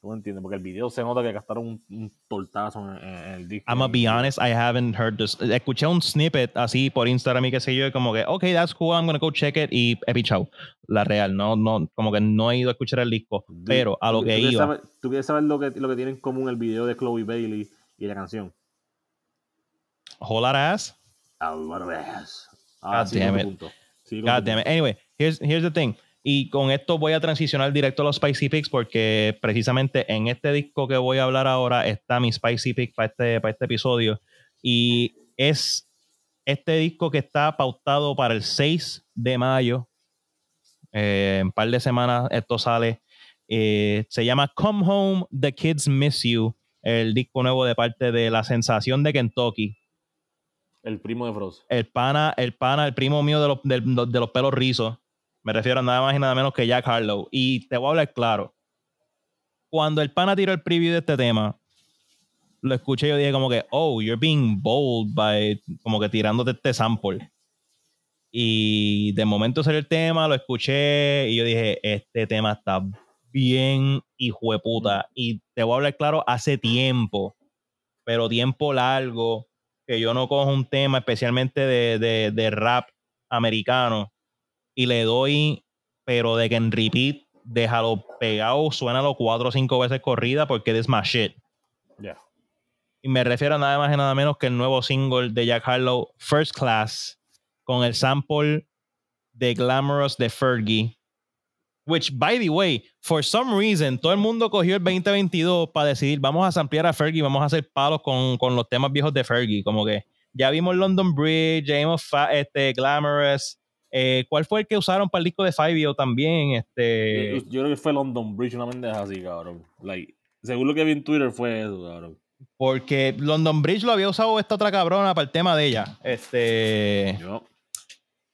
¿Tú me entiendes? Porque el video se nota que gastaron un, un tortazo en, en- el disco. I'm gonna be honest, I haven't heard this. Escuché un snippet así por Instagram y qué sé yo, y como que, ok, that's cool, I'm gonna go check it y he pichado. La real, no, no, como que no he ido a escuchar el disco. Pero a lo ¿tú- que iba. saber- ¿Tú quieres saber lo que, lo que tiene en común el video de Chloe Bailey y la canción? Whole lot of ass. Ah, what a ass. God Ah, sí, damn it. punto. Sí, God damn it. Anyway, here's, here's the thing. Y con esto voy a transicionar directo a los Spicy Picks porque precisamente en este disco que voy a hablar ahora está mi Spicy Pick para este, para este episodio. Y es este disco que está pautado para el 6 de mayo. Eh, en un par de semanas esto sale. Eh, se llama Come Home, The Kids Miss You. El disco nuevo de parte de La Sensación de Kentucky El primo de Frost. el pana, el pana, el primo mío de los, de, de los pelos rizos. Me refiero a nada más y nada menos que Jack Harlow. Y te voy a hablar claro. Cuando el pana tiró el preview de este tema, lo escuché y yo dije como que, oh, you're being bold by, como que tirándote este sample. Y de momento salió el tema, lo escuché y yo dije, este tema está bien hijo de puta. Y te voy a hablar claro, hace tiempo, pero tiempo largo, que yo no cojo un tema especialmente de, de, de rap americano y le doy, pero de que en repeat, déjalo pegado, suénalo cuatro o cinco veces corrida porque this my shit. Y me refiero a nada más y nada menos que el nuevo single de Jack Harlow, First Class, con el sample de Glamorous de Fergie. Which, by the way, for some reason, todo el mundo cogió el 2022 para decidir, vamos a samplear a Fergie, vamos a hacer palos con, con los temas viejos de Fergie. Como que ya vimos London Bridge, ya vimos Fa- este, Glamorous. Eh, ¿Cuál fue el que usaron para el disco de Fivio también? Este, Yo, yo creo que fue London Bridge, una pendeja así, cabrón. Like, según lo que vi en Twitter fue eso, cabrón. porque London Bridge lo había usado esta otra cabrona para el tema de ella. Este. Yo,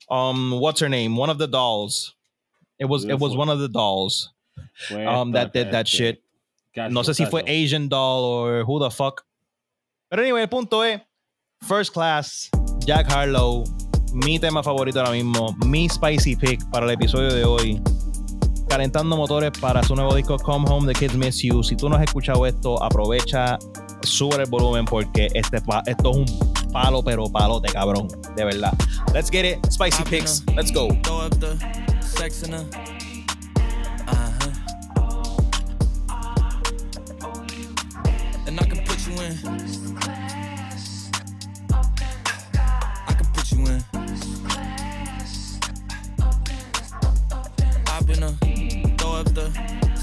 um what's her name one of the dolls it was it was one of the dolls um that did that este, shit no sé si fue. Asian doll or who the fuck pero anyway el punto es first class Jack Harlow mi tema favorito ahora mismo mi spicy pick para el episodio de hoy calentando motores para su nuevo disco Come Home The Kids Miss You si tú no has escuchado esto aprovecha sube el volumen porque este esto es un palo pero palote cabrón de verdad let's get it spicy picks let's go. Uh-huh. And I can put you in.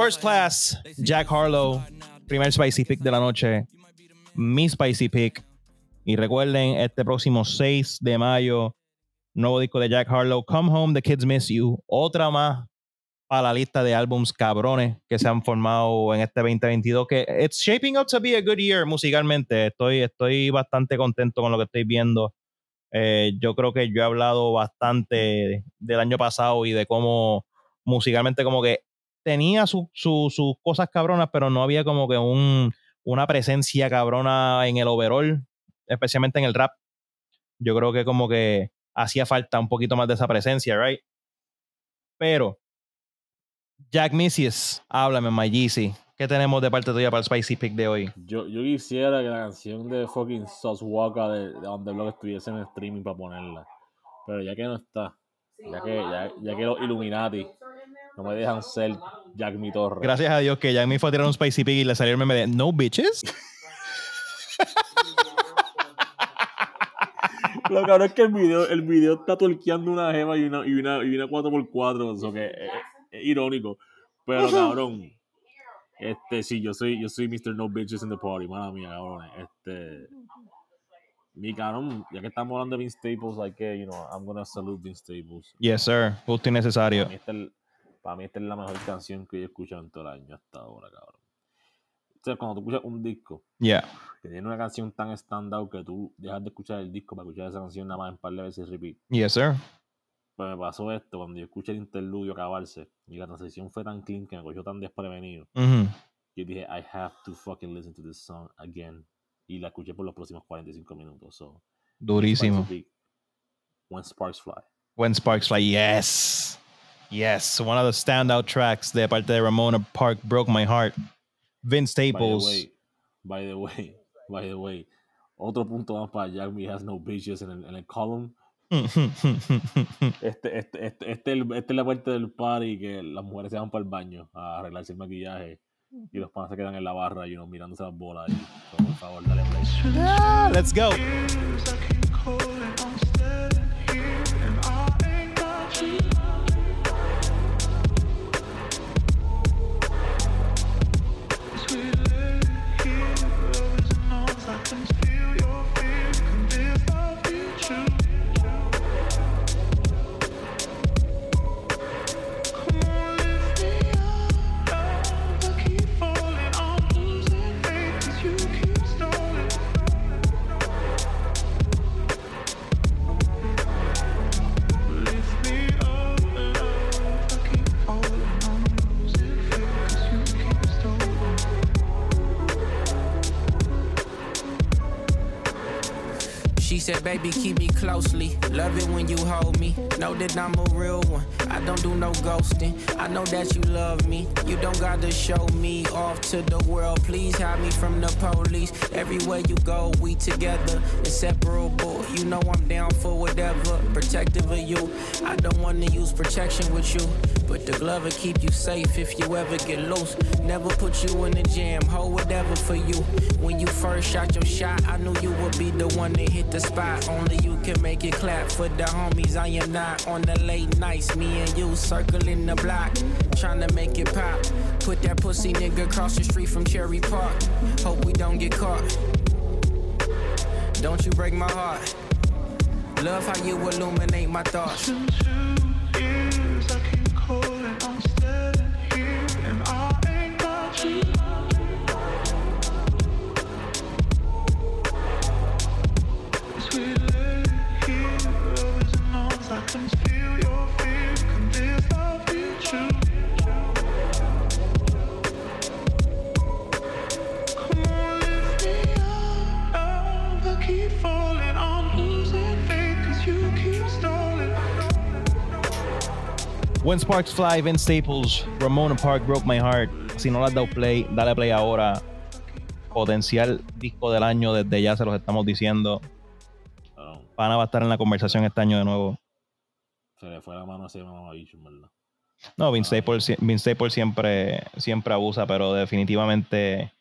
First class, Jack Harlow, primer spicy pick de la noche, mi spicy pick. Y recuerden, este próximo 6 de mayo, nuevo disco de Jack Harlow, Come Home, The Kids Miss You. Otra más para la lista de álbums cabrones que se han formado en este 2022, que it's shaping up to be a good year musicalmente. Estoy, estoy bastante contento con lo que estoy viendo. Eh, yo creo que yo he hablado bastante del año pasado y de cómo musicalmente como que tenía sus su, cosas cabronas, pero no había como que un, una presencia cabrona en el overall, especialmente en el rap. Yo creo que como que hacía falta un poquito más de esa presencia, right? Pero, Jack Missius, háblame, My Yeezy. ¿Qué tenemos de parte tuya para el Spicy Pick de hoy? Yo, yo quisiera que la canción de fucking Sauce de, de On The Block estuviese en streaming para ponerla. Pero ya que no está, ya que, ya, ya que los Illuminati no me dejan ser Jack Mi Torre. Gracias a Dios que Jack me fue a tirar un Spicy Pick y le salió el meme de No Bitches. Lo cabrón es que el video, el video está torqueando una gema y una, y una, y una 4x4, eso que es, es irónico. Pero cabrón, este sí, yo soy, yo soy Mr. No Bitches in the Party, mala mía, cabrón. Este. Mi cabrón, ya que estamos hablando de Vince Staples, hay que, you know, I'm gonna salute Vince Staples. Yes, sir. Justo y necesario. Para mí, para mí esta es la mejor canción que yo he escuchado en todo el año hasta ahora, cabrón. O sea, cuando tú escuchas un disco Yeah. que tiene una canción tan standout que tú dejas de escuchar el disco para escuchar esa canción nada más en par de veces repeat. Yes, sir. Pues me pasó esto cuando yo escuché el interludio acabarse y la transición fue tan clean que me cogió tan desprevenido. Yo dije, I have to fucking listen to this song again. Y la escuché por los próximos 45 minutos. So, Durísimo. When Sparks Fly. When Sparks Fly. Yes. Yes. One of the standout tracks de parte de Ramona Park broke my heart. Vince By the Staples. way, by the way, by the way, otro punto más para Jack Me Has No Bitches en el, en el column. Este, este, este, este, es la parte del party que las mujeres se van para el baño a arreglarse el maquillaje y los panas se quedan en la barra y uno mirándose las bolas. So, por favor, dale play. Ah, let's go. Said, baby, keep me closely. Love it when you hold me. Know that I'm a real one. I don't do no ghosting. I know that you love me. You don't gotta show me off to the world. Please hide me from the police. Everywhere you go, we together. Inseparable. You know I'm down for whatever. Protective of you. I don't wanna use protection with you. But the glove will keep you safe if you ever get loose. Never put you in the jam, hold whatever for you. When you first shot your shot, I knew you would be the one to hit the spot. Only you can make it clap for the homies. I am not on the late nights. Me and you circling the block, trying to make it pop. Put that pussy nigga across the street from Cherry Park. Hope we don't get caught. Don't you break my heart. Love how you illuminate my thoughts. When Sparks Fly, Vince Staples, Ramona Park broke my heart. Si no le has dado play, dale play ahora. Potencial disco del año, desde ya se los estamos diciendo. Pana va a estar en la conversación este año de nuevo. Se le fue la mano a ese mamá, en verdad. No, Vince Staples, sie- Vince Staples siempre, siempre abusa, pero definitivamente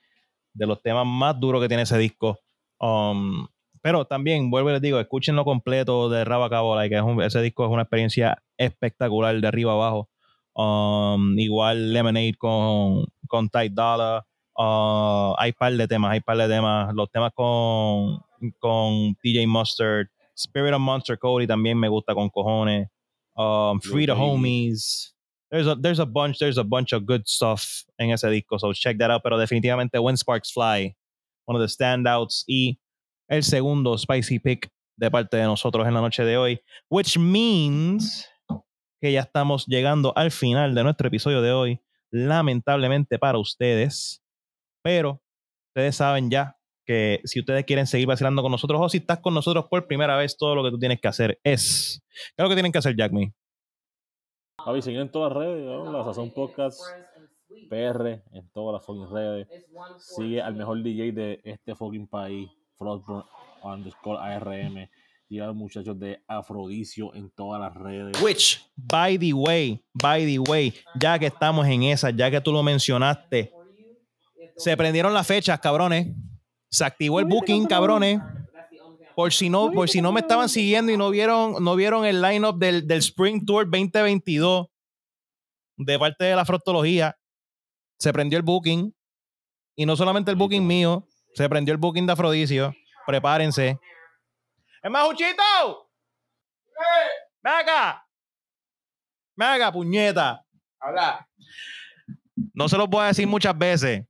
de los temas más duros que tiene ese disco. Um, pero también, vuelvo y les digo, escúchenlo completo de rabo a cabo. es un- ese disco es una experiencia espectacular de arriba abajo. Um, igual Lemonade con, con Ty Dolla. Uh, hay par de temas, hay par de temas. Los temas con, con DJ Mustard. Spirit of Monster Cody también me gusta con cojones. Um, Free the. Homies. There's a, there's a bunch, there's a bunch of good stuff en ese disco, so check that out. Pero definitivamente When Sparks Fly, one of the standouts. Y el segundo spicy pick de parte de nosotros en la noche de hoy, which means que ya estamos llegando al final de nuestro episodio de hoy, lamentablemente para ustedes, pero ustedes saben ya que si ustedes quieren seguir vacilando con nosotros o si estás con nosotros por primera vez, todo lo que tú tienes que hacer es, ¿qué es lo que tienen que hacer, Jack Me? Javi, siguen en todas las redes, ¿no? La Sazón Podcast PR, en todas las fucking redes. Sigue al mejor DJ de este fucking país, Frostburn underscore ARM. Y a los muchachos de Afrodicio en todas las redes. Which, by the way, by the way, ya que estamos en esa, ya que tú lo mencionaste, se prendieron las fechas, cabrones. Se activó el booking, cabrones. Por si no, por si no me estaban siguiendo y no vieron, no vieron el lineup del, del Spring Tour 2022 de parte de la Frostología, se prendió el booking. Y no solamente el booking mío, se prendió el booking de Afrodicio. Prepárense. ¡Es más, Juchito! ¡Ven acá! ¡Ven acá, puñeta! Habla. No se los voy a decir muchas veces,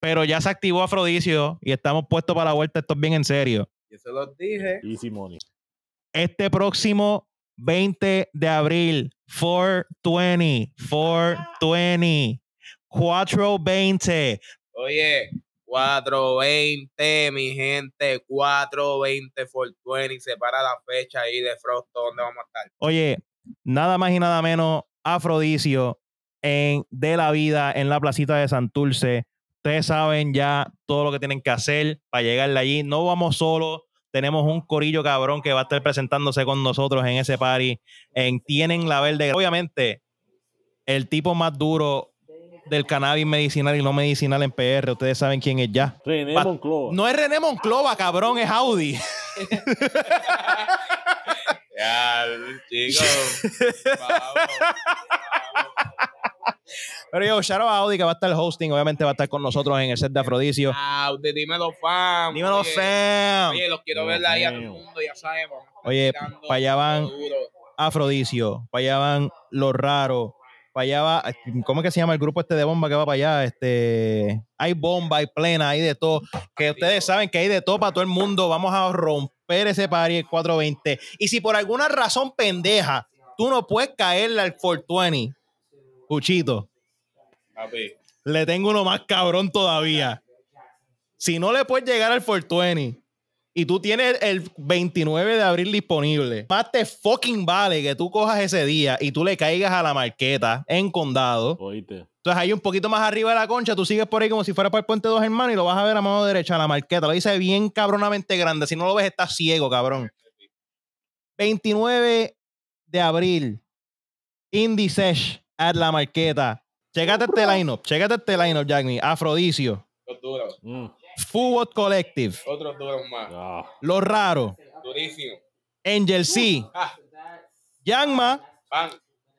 pero ya se activó Afrodicio y estamos puestos para la vuelta. Esto es bien en serio. Yo se los dije. Easy Money. Este próximo 20 de abril, 420, 420, 420. Oye, 420, mi gente. 420 for 20. Separa la fecha ahí de Frost, ¿dónde vamos a estar? Oye, nada más y nada menos, Afrodicio en De la Vida en la placita de Santurce. Ustedes saben ya todo lo que tienen que hacer para llegarle allí. No vamos solos. Tenemos un corillo cabrón que va a estar presentándose con nosotros en ese party. En Tienen la Verde. Obviamente, el tipo más duro del cannabis medicinal y no medicinal en PR. Ustedes saben quién es ya. René Pa- Monclova. No es René Monclova, cabrón, es Audi. Ya, chicos. vamos, Pero yo, shout out a Audi que va a estar hosting. Obviamente va a estar con nosotros en el set de Afrodicio. vamos. Aude, dímelo, fam. Dímelo, Oye, fam. Oye, los quiero ver ahí a todo el mundo, ya sabemos. Oye, pa' allá van. Duro. Afrodicio, para allá van los raros, para allá va, ¿cómo es que se llama el grupo este de bomba que va para allá? Este, hay bomba, hay plena, hay de todo, que ustedes saben que hay de todo para todo el mundo, vamos a romper ese party el 420. Y si por alguna razón pendeja, tú no puedes caerle al 420, Cuchito, Papi. le tengo uno más cabrón todavía. Si no le puedes llegar al 420 y tú tienes el 29 de abril disponible, más te fucking vale que tú cojas ese día y tú le caigas a la marqueta en condado. Entonces ahí un poquito más arriba de la concha, tú sigues por ahí como si fuera para el puente dos hermanos y lo vas a ver a mano derecha, a la marqueta. Lo dice bien cabronamente grande. Si no lo ves, estás ciego, cabrón. 29 de abril, Indie Sesh at la marqueta. Chécate este lineup, chécate este lineup, Jack Me. Afrodicio, Los duros. Mm. Football Collective, Otros duros más. Ah. Los Raros, Durísimo. Angel C, Ah, Yanma pan.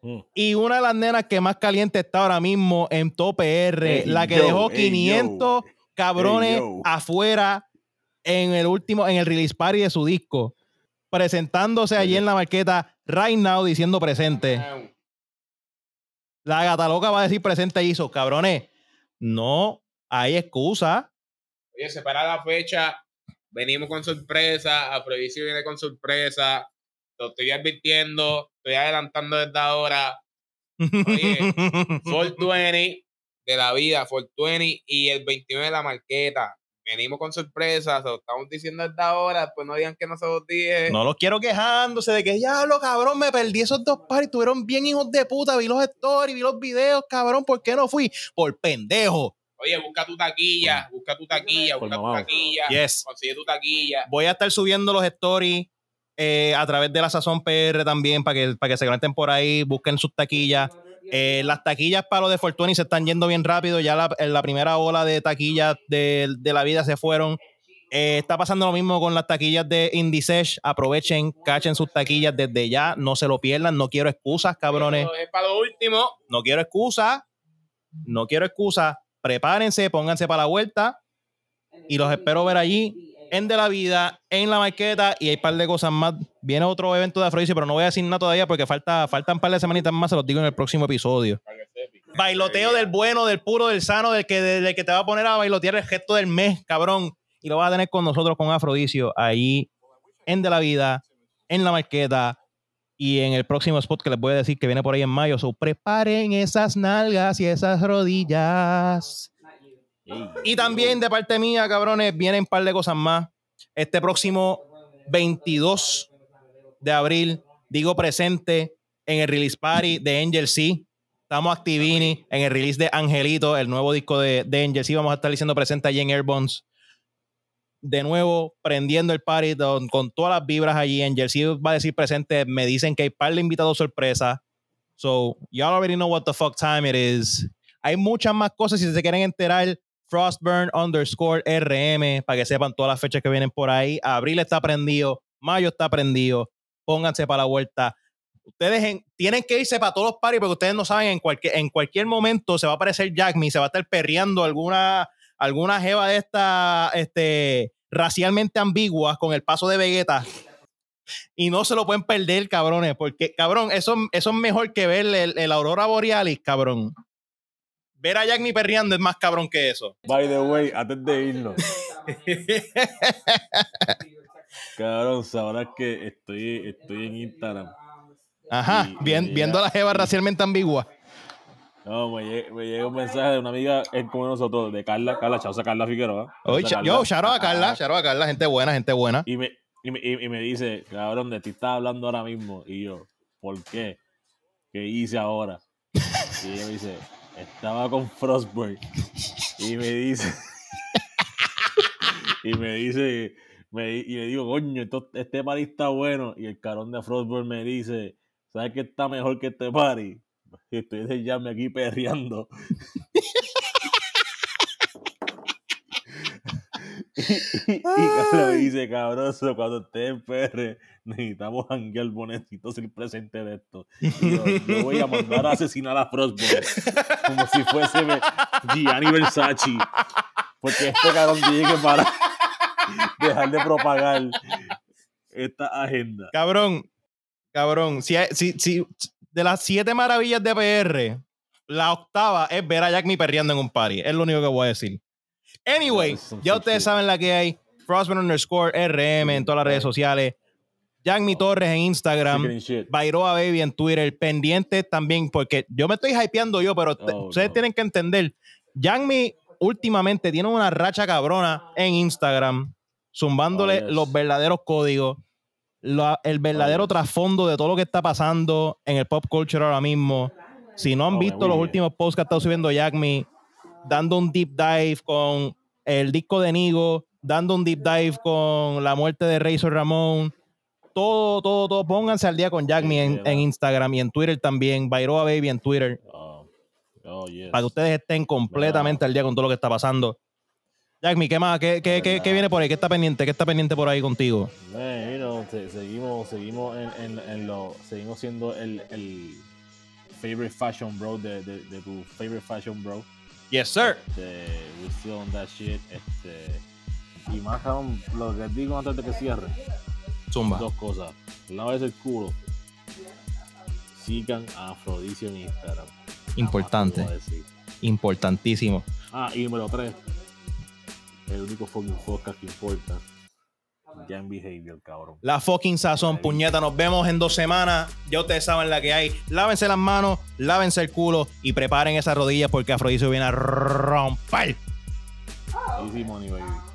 Mm. y una de las nenas que más caliente está ahora mismo en Top R, la que yo, dejó ey, 500 cabrones Ey, afuera en el último, en el release party de su disco, presentándose allí en la marqueta right now diciendo presente. La gata loca va a decir presente hizo, cabrones, no hay excusa. Oye, separa la fecha. Venimos con sorpresa. Afrodisio viene con sorpresa. Lo estoy advirtiendo. Estoy adelantando desde ahora. Oye, 420 de la vida, 420 y el 29 de la marqueta. Venimos con sorpresas, lo estamos diciendo desde ahora, pues no digan que no se los dije. No los quiero quejándose de que diablo, cabrón, me perdí esos dos pares, estuvieron bien hijos de puta, vi los stories, vi los videos, cabrón, ¿por qué no fui? Por pendejo. Oye, busca tu taquilla, busca tu taquilla, Pues busca tu taquilla, Yes. consigue tu taquilla. Voy a estar subiendo los stories eh, a través de la Sazón PR también para que, para que se conecten por ahí, busquen sus taquillas. Eh, las taquillas para los de Fortuny se están yendo bien rápido. Ya la, en la primera ola de taquillas de, de la vida se fueron. Eh, está pasando lo mismo con las taquillas de Indisesh. Aprovechen, cachen sus taquillas desde ya. No se lo pierdan. No quiero excusas, cabrones. Es para lo último. No quiero excusas. No quiero excusas. Prepárense, pónganse para la vuelta. Y los espero ver allí en De la Vida, en la marqueta. Y hay un par de cosas más. Viene otro evento de Afrodisio, pero no voy a decir nada todavía porque falta, faltan un par de semanitas más. Se los digo en el próximo episodio. Bailoteo del bueno, del puro, del sano, del que, del que te va a poner a bailotear el gesto del mes, cabrón. Y lo vas a tener con nosotros, con Afrodisio, ahí en De la Vida, en la marqueta y en el próximo spot que les voy a decir que viene por ahí en mayo. So, preparen esas nalgas y esas rodillas. Y también de parte mía, cabrones, vienen un par de cosas más. Este próximo 22 de abril, digo presente en el release party de Angel C. Estamos activini en el release de Angelito, el nuevo disco de, de Angel C. Vamos a estar diciendo presente allí en Airbones. De nuevo, prendiendo el party con, con todas las vibras allí. Angel C va a decir presente. Me dicen que hay par de invitados sorpresa. So, y'all already know what the fuck time it is. Hay muchas más cosas si se quieren enterar. Frostburn underscore RM para que sepan todas las fechas que vienen por ahí. Abril está prendido, mayo está prendido. Pónganse para la vuelta. Ustedes en- tienen que irse para todos los parties porque ustedes no saben en cualquier, en cualquier momento se va a aparecer Jack Me, se va a estar perreando alguna, alguna jeva de esta este, racialmente ambiguas con el paso de Vegeta. Y no se lo pueden perder, cabrones, porque, cabrón, eso, eso es mejor que ver el, el Aurora Borealis, cabrón. Ver a Jack Me perreando es más cabrón que eso. By the way, antes de irnos, cabrón, sabrás que estoy, estoy en Instagram. Ajá, Y- bien- y- viendo a la jeva racialmente ambigua. No, me llega, me llega un mensaje de una amiga es como nosotros, de Carla, Carla, chausa Carla Figueroa. Oye, yo, shout out a Carla, out a Carla, gente buena, gente buena. Y me, y, me, y- y me dice, cabrón, de ti estás hablando ahora mismo. Y yo, ¿por qué? ¿Qué hice ahora? Y ella me dice, estaba con Frostburn. Y me dice, y me dice, me, y le digo, coño, este party está bueno. Y el carón de Frostburn me dice, ¿sabes qué está mejor que este party? Y estoy de llame aquí perreando. y, dice, cabroso, cuando estés en PR, necesitamos janguear bonetito ser presente de esto. Yo, yo voy a mandar a asesinar a Frostburn como si fuese Gianni Versace. Porque este cabrón tiene que parar, dejar de propagar esta agenda. Cabrón, cabrón, si, si, si de las siete maravillas de PR, la octava es ver a Jack Me perreando en un party. Es lo único que voy a decir. Anyway, ya ustedes saben la que hay. Frostburn underscore RM en todas las redes sociales. Jack Me Torres en Instagram. Bairoa Baby en Twitter, pendiente también, porque yo me estoy hypeando yo, pero Oh, ustedes no. tienen que entender, Yangmi últimamente tiene una racha cabrona en Instagram, zumbándole Oh, yes. los verdaderos códigos, la- el verdadero Oh, yes. trasfondo de todo lo que está pasando en el pop culture ahora mismo. Si no han Oh, visto los últimos posts que ha estado subiendo Yagmi, dando un deep dive con el disco de Nigo, dando un deep dive con la muerte de Razor Ramón, todo, todo, todo. Pónganse al día con Jackme en, en Instagram y en Twitter también. Bairoa Baby en Twitter. Oh, oh, yes. Para que ustedes estén completamente al día con todo lo que está pasando. Jackme, ¿qué más? ¿Qué, qué, qué- qué viene por ahí? ¿Qué está pendiente? ¿Qué está pendiente por ahí contigo? Man, you know, se- seguimos, seguimos en, en, en lo, seguimos siendo el, el favorite fashion bro de, de, de tu favorite fashion bro. Yes, sir. Este, we still on that shit. Este, y más cabrón, lo que digo antes de que cierre, Zumba. dos cosas. Lávese el culo. Sigan a Afrodisio en Instagram. Importante. Importantísimo. Ah, y número tres. El único fucking podcast que importa. Gang Behavior, cabrón. La fucking sazón, puñeta. Nos vemos en dos semanas. Ya ustedes saben la que hay. Lávense las manos, lávense el culo y preparen esas rodillas porque Afrodisio viene a romper. Easy money, baby.